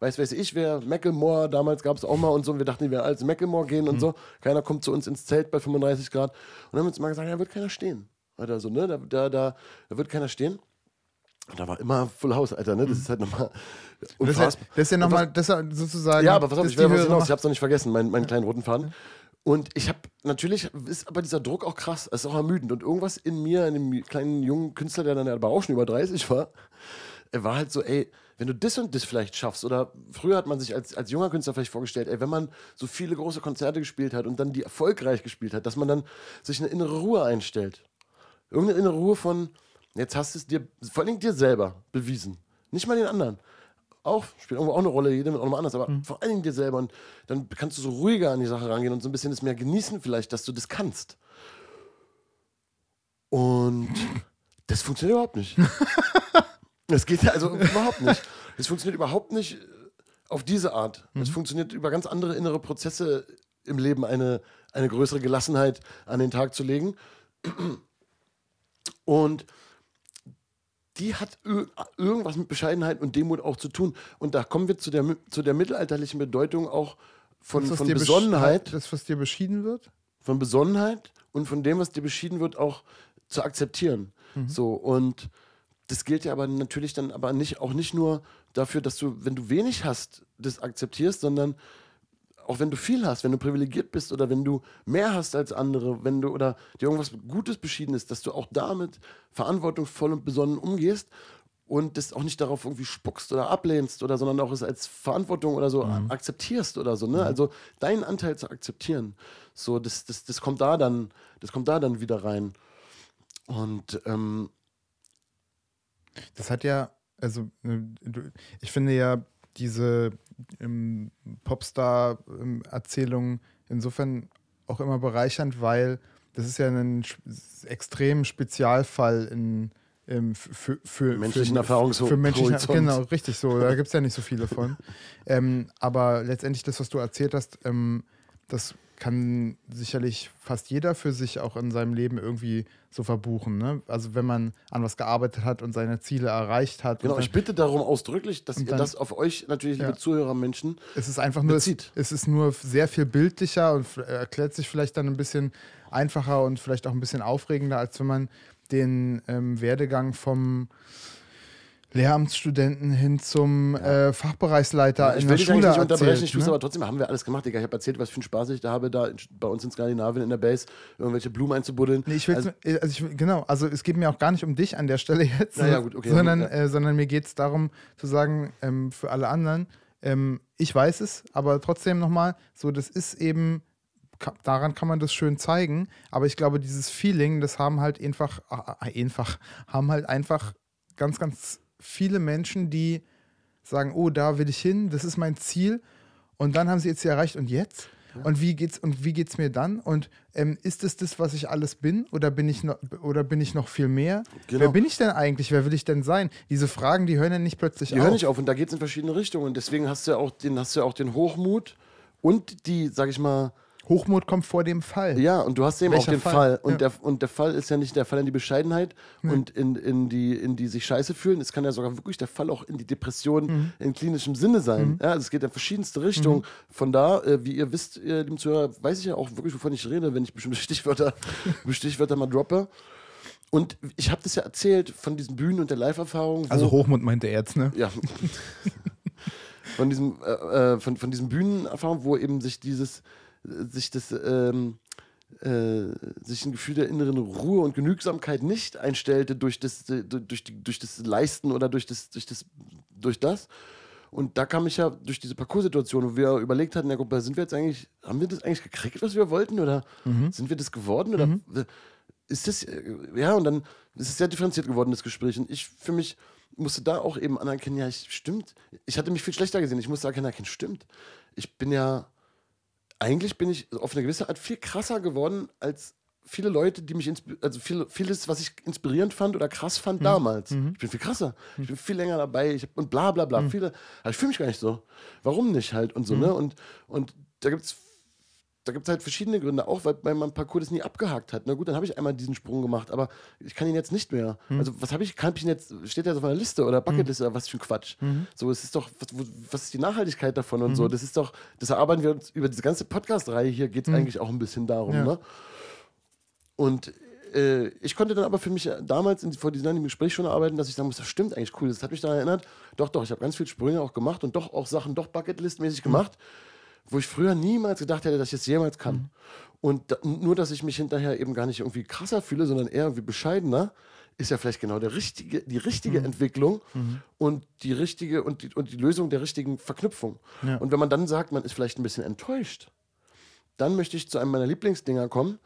Speaker 2: weiß weiß ich wer, Macklemore, damals gab es auch mal und so. Und wir dachten, wir werden als Macklemore gehen und so. Keiner kommt zu uns ins Zelt bei 35 Grad. Und dann haben wir uns mal gesagt, ja, da wird keiner stehen. Oder so, ne? Da, da, da, da wird keiner stehen. Und da war immer Full House, Alter, ne? Das ist halt nochmal
Speaker 3: Das ist ja, das ist ja nochmal, das ist sozusagen.
Speaker 2: Ja, aber pass auf, ich will was hinaus. Ich hab's noch nicht vergessen, meinen, meinen kleinen roten Faden. Und ich habe natürlich ist aber dieser Druck auch krass, es ist auch ermüdend. Und irgendwas in mir, in dem kleinen jungen Künstler, der dann aber auch schon über 30 war, er war halt so, ey, wenn du das und das vielleicht schaffst, oder früher hat man sich als, als junger Künstler vielleicht vorgestellt, ey, wenn man so viele große Konzerte gespielt hat und dann die erfolgreich gespielt hat, dass man dann sich eine innere Ruhe einstellt. Irgendeine innere Ruhe von, jetzt hast du es dir, vor allem dir selber bewiesen. Nicht mal den anderen. Auch, spielt irgendwo auch eine Rolle, jeder mit auch nochmal anders, aber vor allen Dingen dir selber. Und dann kannst du so ruhiger an die Sache rangehen und so ein bisschen das mehr genießen, vielleicht, dass du das kannst. Und das funktioniert überhaupt nicht. Das geht ja also überhaupt nicht. Das funktioniert überhaupt nicht äh, auf diese Art. Es funktioniert über ganz andere innere Prozesse im Leben, eine, eine größere Gelassenheit an den Tag zu legen. Und die hat ir irgendwas mit Bescheidenheit und Demut auch zu tun. Und da kommen wir zu der, zu der mittelalterlichen Bedeutung auch von,
Speaker 3: Das,
Speaker 2: von Besonnenheit,
Speaker 3: Das, was dir beschieden wird?
Speaker 2: von Besonnenheit und von dem, was dir beschieden wird, auch zu akzeptieren. So und das gilt ja aber natürlich dann aber nicht auch nicht nur dafür, dass du, wenn du wenig hast, das akzeptierst, sondern auch wenn du viel hast, wenn du privilegiert bist oder wenn du mehr hast als andere, wenn du oder dir irgendwas Gutes beschieden ist, dass du auch damit verantwortungsvoll und besonnen umgehst und das auch nicht darauf irgendwie spuckst oder ablehnst oder sondern auch es als Verantwortung oder so akzeptierst oder so, ne? Also deinen Anteil zu akzeptieren. So, das, das, das kommt da dann, das kommt da dann wieder rein. Und ähm,
Speaker 3: Das hat ja, also du- ich finde ja diese ähm, Popstar-Erzählung insofern auch immer bereichernd, weil das ist ja ein extrem Spezialfall in ähm, für, für,
Speaker 2: Menschlichen
Speaker 3: für,
Speaker 2: Erfahrungsho-
Speaker 3: für menschlichen. Genau, richtig so. Da gibt es ja nicht so viele von. ähm, aber letztendlich das, was du erzählt hast, ähm, das kann sicherlich fast jeder für sich auch in seinem Leben irgendwie so verbuchen. Ne? Also wenn man an was gearbeitet hat und seine Ziele erreicht hat.
Speaker 2: genau,
Speaker 3: und
Speaker 2: ich bitte darum ausdrücklich, dass ihr
Speaker 3: dann-
Speaker 2: das auf euch natürlich,
Speaker 3: Ja.
Speaker 2: liebe Zuhörermenschen,
Speaker 3: es ist einfach nur, es,
Speaker 2: bezieht.
Speaker 3: es ist nur sehr viel bildlicher und f- erklärt sich vielleicht dann ein bisschen einfacher und vielleicht auch ein bisschen aufregender, als wenn man den ähm, Werdegang vom Lehramtsstudenten hin zum äh, Fachbereichsleiter
Speaker 2: ich
Speaker 3: in
Speaker 2: will
Speaker 3: der
Speaker 2: dich
Speaker 3: Schule
Speaker 2: eigentlich nicht unterbrechen,
Speaker 3: erzählt,
Speaker 2: ich tue es
Speaker 3: ne?
Speaker 2: aber trotzdem, haben wir alles gemacht, Digga. Ich habe erzählt, was für einen Spaß ich da habe, da in, bei uns in Skandinavien in der Base irgendwelche Blumen einzubuddeln.
Speaker 3: Nee, ich will,
Speaker 2: also,
Speaker 3: also, ich, will- genau, also es geht mir auch gar nicht um dich an der Stelle jetzt,
Speaker 2: Na ja, gut, okay,
Speaker 3: sondern,
Speaker 2: ja.
Speaker 3: äh, sondern mir geht es darum zu sagen, ähm, für alle anderen, ähm, ich weiß es, aber trotzdem nochmal, so das ist eben, daran kann man das schön zeigen, aber ich glaube, dieses Feeling, das haben halt einfach, ah, einfach, haben halt einfach ganz, ganz viele Menschen, die sagen, oh, da will ich hin, das ist mein Ziel und dann haben sie jetzt erreicht und jetzt? Und wie geht's und wie geht's mir dann? Und ähm, ist es das, was ich alles bin, oder bin ich noch oder bin ich noch viel mehr?
Speaker 2: Genau.
Speaker 3: Wer bin ich denn eigentlich? Wer will ich denn sein? Diese Fragen, die hören ja nicht plötzlich
Speaker 2: die
Speaker 3: auf.
Speaker 2: hören nicht auf und da geht es in verschiedene Richtungen. Und deswegen hast du ja auch den, hast du ja auch den Hochmut und die, sag ich mal,
Speaker 3: Hochmut kommt vor dem Fall.
Speaker 2: Ja, und du hast eben
Speaker 3: Welcher
Speaker 2: auch den
Speaker 3: Fall?
Speaker 2: Fall. Und,
Speaker 3: Ja.
Speaker 2: der, und der Fall ist ja nicht der Fall in die Bescheidenheit und in, in, die, in die sich scheiße fühlen. Es kann ja sogar wirklich der Fall auch in die Depression
Speaker 3: Mhm.
Speaker 2: in klinischem Sinne sein. Ja, also es geht in verschiedenste Richtungen. Von da, äh, wie ihr wisst, ihr lieben Zuhörer, weiß ich ja auch wirklich, wovon ich rede, wenn ich bestimmte Stichwörter, Stichwörter mal droppe. Und ich habe das ja erzählt von diesen Bühnen und der Live-Erfahrung.
Speaker 3: Also Hochmut meinte er jetzt, ne?
Speaker 2: ja. von diesem, äh, äh, von, von diesem Bühnenerfahrung, wo eben sich dieses, äh, sich das, ähm, äh, sich ein Gefühl der inneren Ruhe und Genügsamkeit nicht einstellte durch das, äh, durch, die, durch das Leisten oder durch das, durch das, durch das. Und da kam ich ja durch diese Parcours-Situation, wo wir überlegt hatten, ja, Gruppe, sind wir jetzt eigentlich, haben wir das eigentlich gekriegt, was wir wollten? Oder sind wir das geworden? Oder ist das, äh, ja, und dann ist es sehr differenziert geworden, das Gespräch. Und ich für mich musste da auch eben anerkennen, ja, ich, stimmt. Ich hatte mich viel schlechter gesehen. Ich musste anerkennen, stimmt. Ich bin ja, eigentlich bin ich auf eine gewisse Art viel krasser geworden als viele Leute, die mich, also viel, vieles, was ich inspirierend fand oder krass fand mhm. damals. Mhm. Ich bin viel krasser. Ich bin viel länger dabei. Ich hab, und bla bla bla. Mhm. Viele, aber ich fühle mich gar nicht so. Warum nicht halt und so, mhm. ne? Und, und da gibt es da gibt es halt verschiedene Gründe, auch weil, weil mein Parcours das nie abgehakt hat. Na gut, dann habe ich einmal diesen Sprung gemacht, aber ich kann ihn jetzt nicht mehr. Mhm. Also, was habe ich, kann ich ihn jetzt, steht der so auf einer Liste oder Bucketliste mhm. oder was für ein Quatsch? Mhm. So, es ist doch, was, was, ist die Nachhaltigkeit davon und so? Das ist doch, das erarbeiten wir uns über diese ganze Podcast-Reihe hier, geht es eigentlich auch ein bisschen darum, ja. ne? Und äh, ich konnte dann aber für mich damals in, vor diesem Gespräch schon arbeiten, dass ich sagen muss, das stimmt eigentlich cool. Das hat mich daran erinnert, doch, doch, ich habe ganz viele Sprünge auch gemacht und doch auch Sachen doch Bucketlist-mäßig gemacht, wo ich früher niemals gedacht hätte, dass ich es jemals kann. Mhm. Und da, nur, dass ich mich hinterher eben gar nicht irgendwie krasser fühle, sondern eher irgendwie bescheidener, ist ja vielleicht genau der richtige, die richtige mhm. Entwicklung mhm. und die richtige und die, und die Lösung der richtigen Verknüpfung. Ja. Und wenn man dann sagt, man ist vielleicht ein bisschen enttäuscht, dann möchte ich zu einem meiner Lieblingsdinger kommen,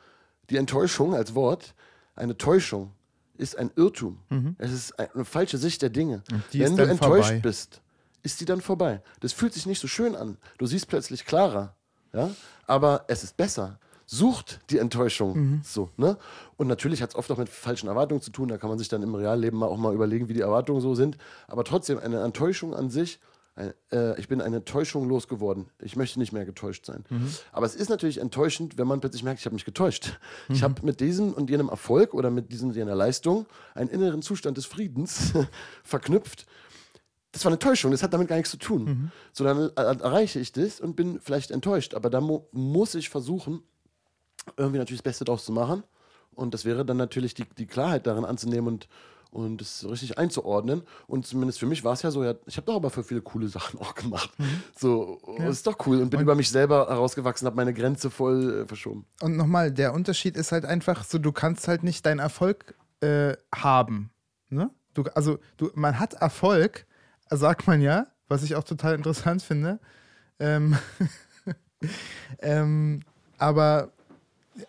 Speaker 2: die Enttäuschung als Wort, eine Täuschung, ist ein Irrtum. Mhm. Es ist eine falsche Sicht der Dinge. Wenn du enttäuscht vorbei. bist, ist die dann vorbei. Das fühlt sich nicht so schön an. Du siehst plötzlich klarer. Ja? Aber es ist besser. Sucht die Enttäuschung. Mhm. So, ne? Und natürlich hat es oft auch mit falschen Erwartungen zu tun. Da kann man sich dann im Realleben auch mal überlegen, wie die Erwartungen so sind. Aber trotzdem, eine Enttäuschung an sich äh, ich bin eine Täuschung losgeworden. Ich möchte nicht mehr getäuscht sein. Mhm. Aber es ist natürlich enttäuschend, wenn man plötzlich merkt, ich habe mich getäuscht. Mhm. Ich habe mit diesem und jenem Erfolg oder mit diesem und jener Leistung einen inneren Zustand des Friedens verknüpft. Das war eine Täuschung, das hat damit gar nichts zu tun. Mhm. So, dann äh, erreiche ich das und bin vielleicht enttäuscht. Aber da mu muss ich versuchen, irgendwie natürlich das Beste draus zu machen. Und das wäre dann natürlich die, die Klarheit darin anzunehmen und, und es richtig einzuordnen. Und zumindest für mich war es ja so, ja, ich habe doch aber für viele coole Sachen auch gemacht. Mhm. So, ja. ist doch cool. Und bin und über mich selber herausgewachsen, habe meine Grenze voll äh, verschoben.
Speaker 3: Und nochmal, der Unterschied ist halt einfach so, du kannst halt nicht deinen Erfolg äh, haben. Ne? Du, also, du, man hat Erfolg, sagt man ja, was ich auch total interessant finde. Ähm, ähm, aber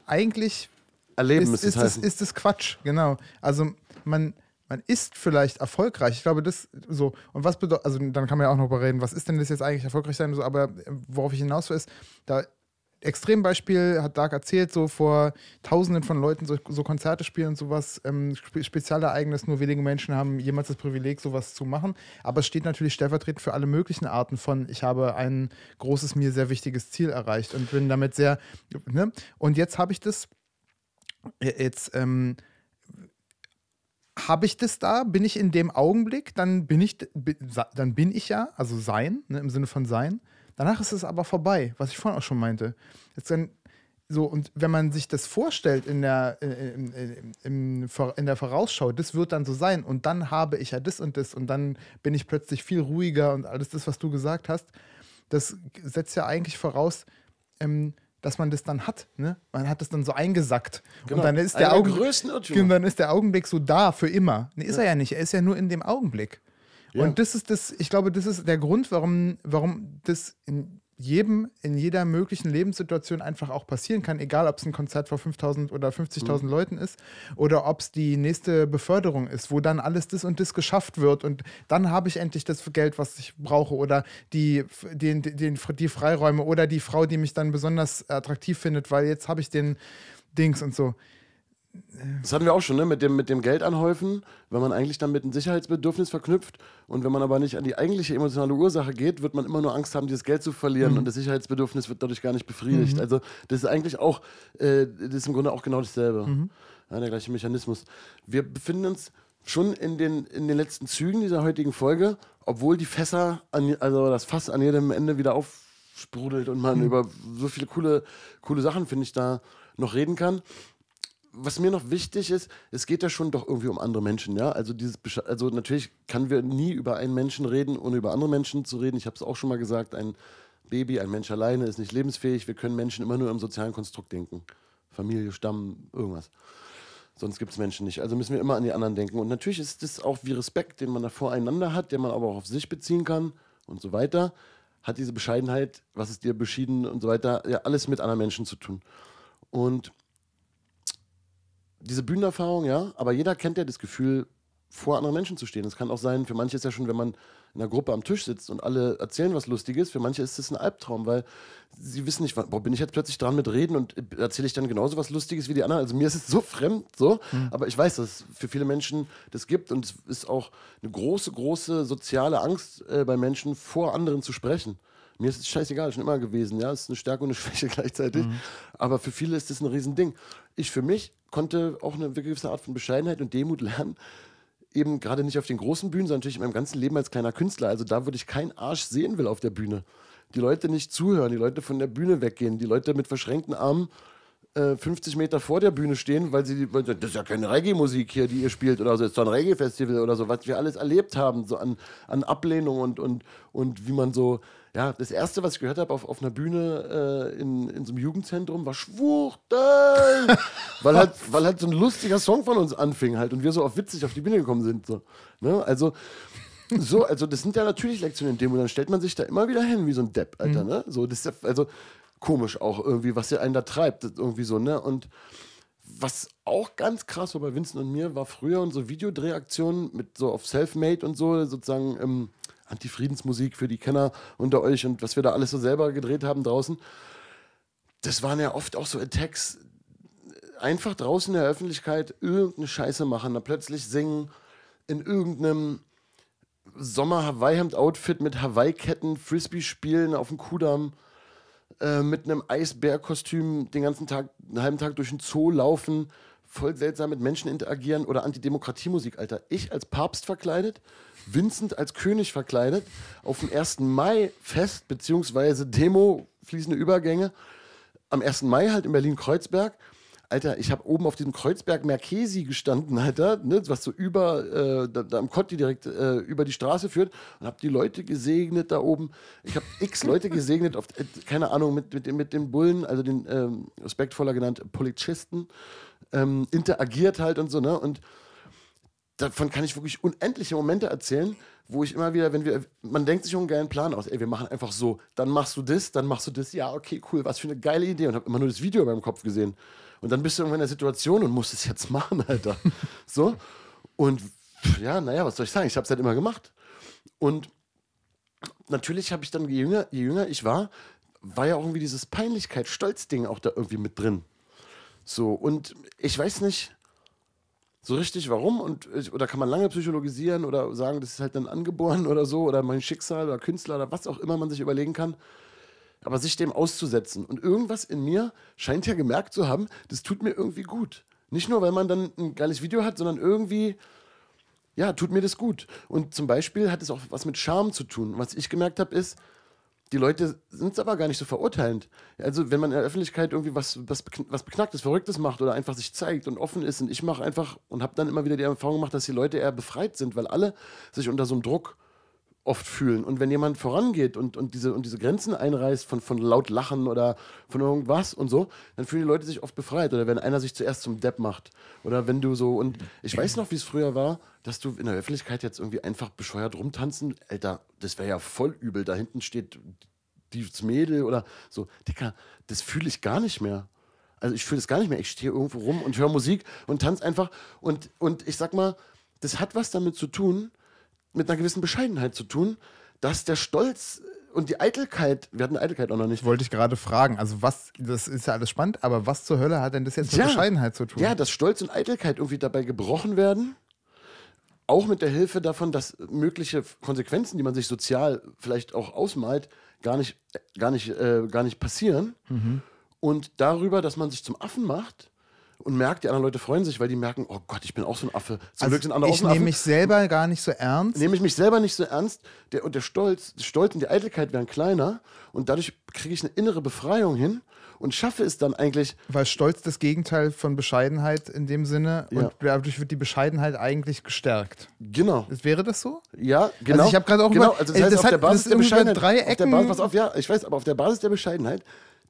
Speaker 3: eigentlich
Speaker 2: Erleben
Speaker 3: ist, ist, ist, ist, ist Quatsch, genau. Also man, man ist vielleicht erfolgreich. Ich glaube, das so. Und was bedeutet, also dann kann man ja auch noch reden, was ist denn das jetzt eigentlich erfolgreich sein? So, aber worauf ich hinaus will, ist, da Extrembeispiel hat Dark erzählt, so vor Tausenden von Leuten so, so Konzerte spielen und sowas. Ähm, Spezialereignis, nur wenige Menschen haben jemals das Privileg, sowas zu machen. Aber es steht natürlich stellvertretend für alle möglichen Arten von, ich habe ein großes, mir sehr wichtiges Ziel erreicht und bin damit sehr. Ne? Und jetzt habe ich das. Jetzt. Ähm, habe ich das da? Bin ich in dem Augenblick? Dann bin ich, dann bin ich ja, also sein, ne, im Sinne von sein. Danach ist es aber vorbei, was ich vorhin auch schon meinte. Jetzt dann so, und wenn man sich das vorstellt in der, in, in, in, in, der Vorausschau, das wird dann so sein und dann habe ich ja das und das und dann bin ich plötzlich viel ruhiger und alles das, was du gesagt hast, das setzt ja eigentlich voraus, ähm, dass man das dann hat. Ne? Man hat das dann so eingesackt. Genau. Und dann ist, der Augenblick, dann ist der Augenblick so da für immer. Nee, ist ja. er ja nicht. Er ist ja nur in dem Augenblick. Ja. Und das ist das, ich glaube, das ist der Grund, warum, warum das in jedem, in jeder möglichen Lebenssituation einfach auch passieren kann, egal ob es ein Konzert vor 5000 oder 50.000 mhm. Leuten ist oder ob es die nächste Beförderung ist, wo dann alles das und das geschafft wird und dann habe ich endlich das Geld, was ich brauche oder die, den, den, die Freiräume oder die Frau, die mich dann besonders attraktiv findet, weil jetzt habe ich den Dings und so.
Speaker 2: Das hatten wir auch schon, ne? Mit dem, mit dem Geld anhäufen, wenn man eigentlich dann mit einem Sicherheitsbedürfnis verknüpft und wenn man aber nicht an die eigentliche emotionale Ursache geht, wird man immer nur Angst haben, dieses Geld zu verlieren mhm. und das Sicherheitsbedürfnis wird dadurch gar nicht befriedigt. Mhm. Also das ist eigentlich auch, äh, das ist im Grunde auch genau dasselbe. Mhm. Ja, der gleiche Mechanismus. Wir befinden uns schon in den, in den letzten Zügen dieser heutigen Folge, obwohl die Fässer, an, also das Fass an jedem Ende wieder aufsprudelt und man mhm. über so viele coole, coole Sachen, finde ich, da noch reden kann was mir noch wichtig ist, es geht ja schon doch irgendwie um andere Menschen, ja. Also dieses, also natürlich können wir nie über einen Menschen reden, ohne über andere Menschen zu reden. Ich habe es auch schon mal gesagt, ein Baby, ein Mensch alleine ist nicht lebensfähig. Wir können Menschen immer nur im sozialen Konstrukt denken. Familie, Stamm, irgendwas. Sonst gibt es Menschen nicht. Also müssen wir immer an die anderen denken. Und natürlich ist das auch wie Respekt, den man da voreinander hat, den man aber auch auf sich beziehen kann und so weiter. Hat diese Bescheidenheit, was ist dir beschieden und so weiter, ja alles mit anderen Menschen zu tun. Und diese Bühnenerfahrung, ja, aber jeder kennt ja das Gefühl, vor anderen Menschen zu stehen. Es kann auch sein, für manche ist ja schon, wenn man in einer Gruppe am Tisch sitzt und alle erzählen was Lustiges, für manche ist das ein Albtraum, weil sie wissen nicht, wo bin ich jetzt plötzlich dran mit Reden und erzähle ich dann genauso was Lustiges wie die anderen. Also mir ist es so fremd, so, mhm. aber ich weiß, dass es für viele Menschen das gibt und es ist auch eine große, große soziale Angst äh, bei Menschen, vor anderen zu sprechen. Mir ist es scheißegal, schon immer gewesen, ja, es ist eine Stärke und eine Schwäche gleichzeitig, mhm. aber für viele ist das ein Riesending. Ich für mich konnte auch eine gewisse Art von Bescheidenheit und Demut lernen, eben gerade nicht auf den großen Bühnen, sondern natürlich in meinem ganzen Leben als kleiner Künstler. Also da, wo ich keinen Arsch sehen will auf der Bühne. Die Leute nicht zuhören, die Leute von der Bühne weggehen, die Leute mit verschränkten Armen äh, 50 Meter vor der Bühne stehen, weil sie, weil, das ist ja keine Reggae-Musik hier, die ihr spielt oder so, das ist doch ein Reggae-Festival oder so, was wir alles erlebt haben, so an, an Ablehnung und, und, und wie man so ja, das erste, was ich gehört habe auf, auf einer Bühne äh, in, in so einem Jugendzentrum, war Schwuchtel! weil, halt, weil halt so ein lustiger Song von uns anfing halt und wir so auf witzig auf die Bühne gekommen sind. So. Ne? Also, so, also das sind ja natürlich Lektionen in dem und dann stellt man sich da immer wieder hin wie so ein Depp, Alter. Mhm. Ne? So, das ist ja, also komisch auch irgendwie, was ja einen da treibt, irgendwie so, ne? Und was auch ganz krass war bei Vincent und mir, war früher unsere Videodrehaktionen mit so auf Selfmade und so, sozusagen ähm, Antifriedensmusik für die Kenner unter euch und was wir da alles so selber gedreht haben draußen. Das waren ja oft auch so Attacks. Einfach draußen in der Öffentlichkeit irgendeine Scheiße machen, da plötzlich singen, in irgendeinem Sommer-Hawaii-Hemd-Outfit mit Hawaii-Ketten, Frisbee spielen auf dem Kudamm, äh, mit einem Eisbär-Kostüm den ganzen Tag, einen halben Tag durch den Zoo laufen, voll seltsam mit Menschen interagieren oder Antidemokratiemusik, Alter. Ich als Papst verkleidet, Vincent als König verkleidet, auf dem 1. Mai-Fest, beziehungsweise Demo, fließende Übergänge, am 1. Mai halt in Berlin-Kreuzberg. Alter, ich habe oben auf diesem Kreuzberg Merkesi gestanden, Alter, ne, was so über, äh, da, da, am Kotti direkt äh, über die Straße führt und habe die Leute gesegnet da oben. Ich habe x Leute gesegnet, auf, äh, keine Ahnung, mit, mit, mit den Bullen, also den ähm, respektvoller genannt Polizisten, ähm, interagiert halt und so, ne? Und davon kann ich wirklich unendliche Momente erzählen, wo ich immer wieder, wenn wir, man denkt sich einen geilen Plan aus, ey, wir machen einfach so, dann machst du das, dann machst du das, ja, okay, cool, was für eine geile Idee und habe immer nur das Video in meinem Kopf gesehen. Und dann bist du irgendwann in der Situation und musst es jetzt machen, Alter. so. Und ja, naja, was soll ich sagen? Ich habe es halt immer gemacht. Und natürlich habe ich dann, je jünger, je jünger ich war, war ja auch irgendwie dieses Peinlichkeit, Stolz-Ding auch da irgendwie mit drin. So, und ich weiß nicht, so richtig warum und oder kann man lange psychologisieren oder sagen, das ist halt dann angeboren oder so oder mein Schicksal oder Künstler oder was auch immer man sich überlegen kann. Aber sich dem auszusetzen. Und irgendwas in mir scheint ja gemerkt zu haben, das tut mir irgendwie gut. Nicht nur, weil man dann ein geiles Video hat, sondern irgendwie, ja, tut mir das gut. Und zum Beispiel hat es auch was mit Charme zu tun. Was ich gemerkt habe, ist, die Leute sind es aber gar nicht so verurteilend. Also, wenn man in der Öffentlichkeit irgendwie was, was, was Beknacktes, Verrücktes macht oder einfach sich zeigt und offen ist und ich mache einfach und habe dann immer wieder die Erfahrung gemacht, dass die Leute eher befreit sind, weil alle sich unter so einem Druck oft fühlen. Und wenn jemand vorangeht und, und, diese, und diese Grenzen einreißt von, von laut Lachen oder von irgendwas und so, dann fühlen die Leute sich oft befreit. Oder wenn einer sich zuerst zum Depp macht. Oder wenn du so, und ich weiß noch, wie es früher war, dass du in der Öffentlichkeit jetzt irgendwie einfach bescheuert rumtanzen, Alter, das wäre ja voll übel. Da hinten steht dieses Mädel oder so. Dicker, das fühle ich gar nicht mehr. Also ich fühle das gar nicht mehr. Ich stehe irgendwo rum und höre Musik und tanze einfach. Und, und ich sag mal, das hat was damit zu tun, mit einer gewissen Bescheidenheit zu tun, dass der Stolz und die Eitelkeit, wir hatten Eitelkeit auch noch nicht.
Speaker 3: Wollte ich gerade fragen, also was, das ist ja alles spannend, aber was zur Hölle hat denn das jetzt mit ja, Bescheidenheit zu tun?
Speaker 2: Ja, dass Stolz und Eitelkeit irgendwie dabei gebrochen werden, auch mit der Hilfe davon, dass mögliche Konsequenzen, die man sich sozial vielleicht auch ausmalt, gar nicht, gar nicht, äh, gar nicht passieren. Mhm. Und darüber, dass man sich zum Affen macht, und merkt, die anderen Leute freuen sich, weil die merken, oh Gott, ich bin auch so ein Affe.
Speaker 3: Zum also Glück sind andere ich auch so nehme mich selber gar nicht so ernst.
Speaker 2: Nehme ich mich selber nicht so ernst. Der, und der Stolz, der Stolz und die Eitelkeit werden kleiner und dadurch kriege ich eine innere Befreiung hin und schaffe es dann eigentlich.
Speaker 3: Weil Stolz das Gegenteil von Bescheidenheit in dem Sinne ja. und dadurch wird die Bescheidenheit eigentlich gestärkt.
Speaker 2: Genau.
Speaker 3: Wäre das so?
Speaker 2: Ja, genau.
Speaker 3: Also ich habe gerade auch
Speaker 2: genau, also das heißt,
Speaker 3: das
Speaker 2: auf der Basis der Bescheidenheit.
Speaker 3: Drei Ecken.
Speaker 2: Basis, pass auf, ja, ich weiß, aber auf der Basis der Bescheidenheit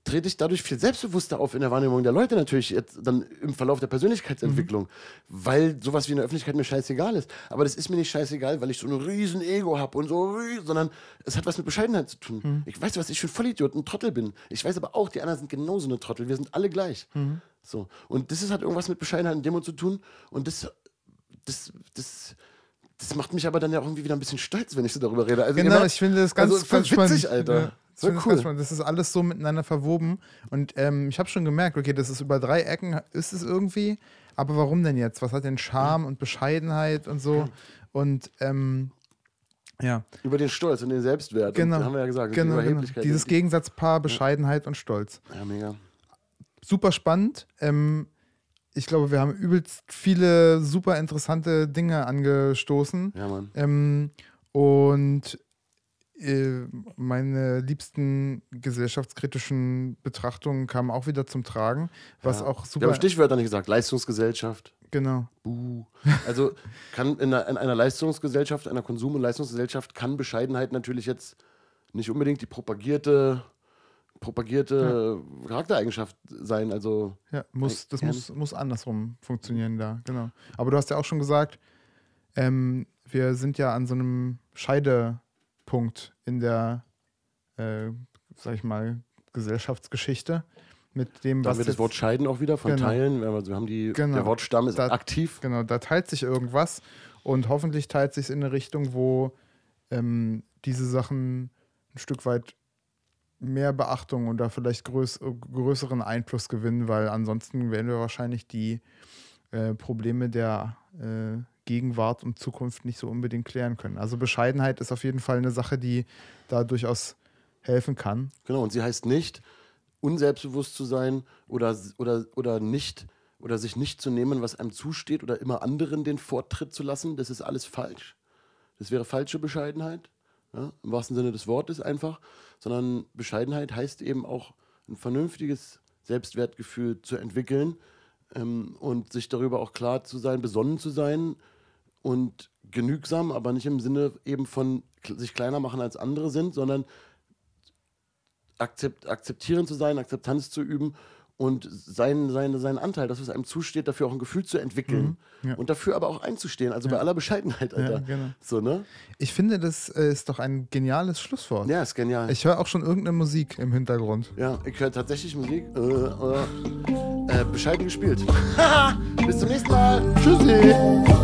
Speaker 2: trete ich dadurch viel selbstbewusster auf in der Wahrnehmung der Leute natürlich jetzt dann im Verlauf der Persönlichkeitsentwicklung, mhm. weil sowas wie in der Öffentlichkeit mir scheißegal ist. Aber das ist mir nicht scheißegal, weil ich so ein riesen Ego habe und so, sondern es hat was mit Bescheidenheit zu tun. Mhm. Ich weiß, was ich für ein Vollidiot, ein Trottel bin. Ich weiß aber auch, die anderen sind genauso eine Trottel. Wir sind alle gleich. Mhm. So. Und das ist, hat irgendwas mit Bescheidenheit und Demo zu tun. Und das, das, das, das macht mich aber dann ja auch irgendwie wieder ein bisschen stolz, wenn ich so darüber rede. Also
Speaker 3: Genau,
Speaker 2: immer-
Speaker 3: ich finde das ganz,
Speaker 2: also
Speaker 3: ganz
Speaker 2: witzig,
Speaker 3: spannend.
Speaker 2: Alter.
Speaker 3: Ja, das
Speaker 2: cool.
Speaker 3: spannend. Das ist alles so miteinander verwoben. Und ähm, ich habe schon gemerkt, okay, das ist über drei Ecken, ist es irgendwie. Aber warum denn jetzt? Was hat denn Charme und Bescheidenheit und so? Und ähm, ja,
Speaker 2: Über den Stolz und den Selbstwert.
Speaker 3: genau.
Speaker 2: Haben wir ja gesagt. und die
Speaker 3: genau, genau. Dieses Gegensatzpaar Bescheidenheit und Stolz.
Speaker 2: Ja, mega.
Speaker 3: super spannend. Ähm, ich glaube, wir haben übelst viele super interessante Dinge angestoßen.
Speaker 2: Ja, Mann.
Speaker 3: Ähm, und meine liebsten gesellschaftskritischen Betrachtungen kamen auch wieder zum Tragen, was
Speaker 2: ja.
Speaker 3: auch
Speaker 2: Wir
Speaker 3: super.
Speaker 2: haben Stichwörter nicht gesagt. Leistungsgesellschaft.
Speaker 3: genau.
Speaker 2: Buh. Also kann in einer, in einer Leistungsgesellschaft, einer Konsum- und Leistungsgesellschaft kann Bescheidenheit natürlich jetzt nicht unbedingt die propagierte, propagierte Charaktereigenschaft sein. Also
Speaker 3: Ja, muss, das muss, muss andersrum funktionieren da, genau. Aber du hast ja auch schon gesagt, ähm, wir sind ja an so einem Scheidepunkt in der, äh, sag ich mal, Gesellschaftsgeschichte mit dem,
Speaker 2: da
Speaker 3: was
Speaker 2: haben wir das Wort scheiden auch wieder von
Speaker 3: Genau.
Speaker 2: Teilen. Also wir haben die,
Speaker 3: Genau.
Speaker 2: der Wortstamm ist
Speaker 3: Da-
Speaker 2: aktiv.
Speaker 3: Genau, da teilt sich irgendwas und hoffentlich teilt sich in eine Richtung, wo ähm, diese Sachen ein Stück weit mehr Beachtung oder vielleicht größ größeren Einfluss gewinnen, weil ansonsten werden wir wahrscheinlich die äh, Probleme der äh, Gegenwart und Zukunft nicht so unbedingt klären können. Also Bescheidenheit ist auf jeden Fall eine Sache, die da durchaus helfen kann.
Speaker 2: Genau, und sie heißt nicht, unselbstbewusst zu sein oder, oder, oder nicht oder sich nicht zu nehmen, was einem zusteht oder immer anderen den Vortritt zu lassen. Das ist alles falsch. Das wäre falsche Bescheidenheit, ja, im wahrsten Sinne des Wortes einfach, sondern Bescheidenheit heißt eben auch ein vernünftiges Selbstwertgefühl zu entwickeln ähm, und sich darüber auch klar zu sein, besonnen zu sein und genügsam, aber nicht im Sinne eben von sich kleiner machen als andere sind, sondern akzept, akzeptieren zu sein, Akzeptanz zu üben und sein, sein, seinen Anteil, das, was einem zusteht, dafür auch ein Gefühl zu entwickeln
Speaker 3: Mhm, ja.
Speaker 2: und dafür aber auch einzustehen, also bei aller Bescheidenheit, Alter.
Speaker 3: genau.
Speaker 2: So, ne?
Speaker 3: Ich finde, das äh, ist doch ein geniales Schlusswort.
Speaker 2: Ja, ist genial.
Speaker 3: Ich höre auch schon irgendeine Musik im Hintergrund.
Speaker 2: ja, ich höre tatsächlich Musik. Äh, äh, äh, bescheiden gespielt. Bis zum nächsten Mal.
Speaker 3: Tschüssi!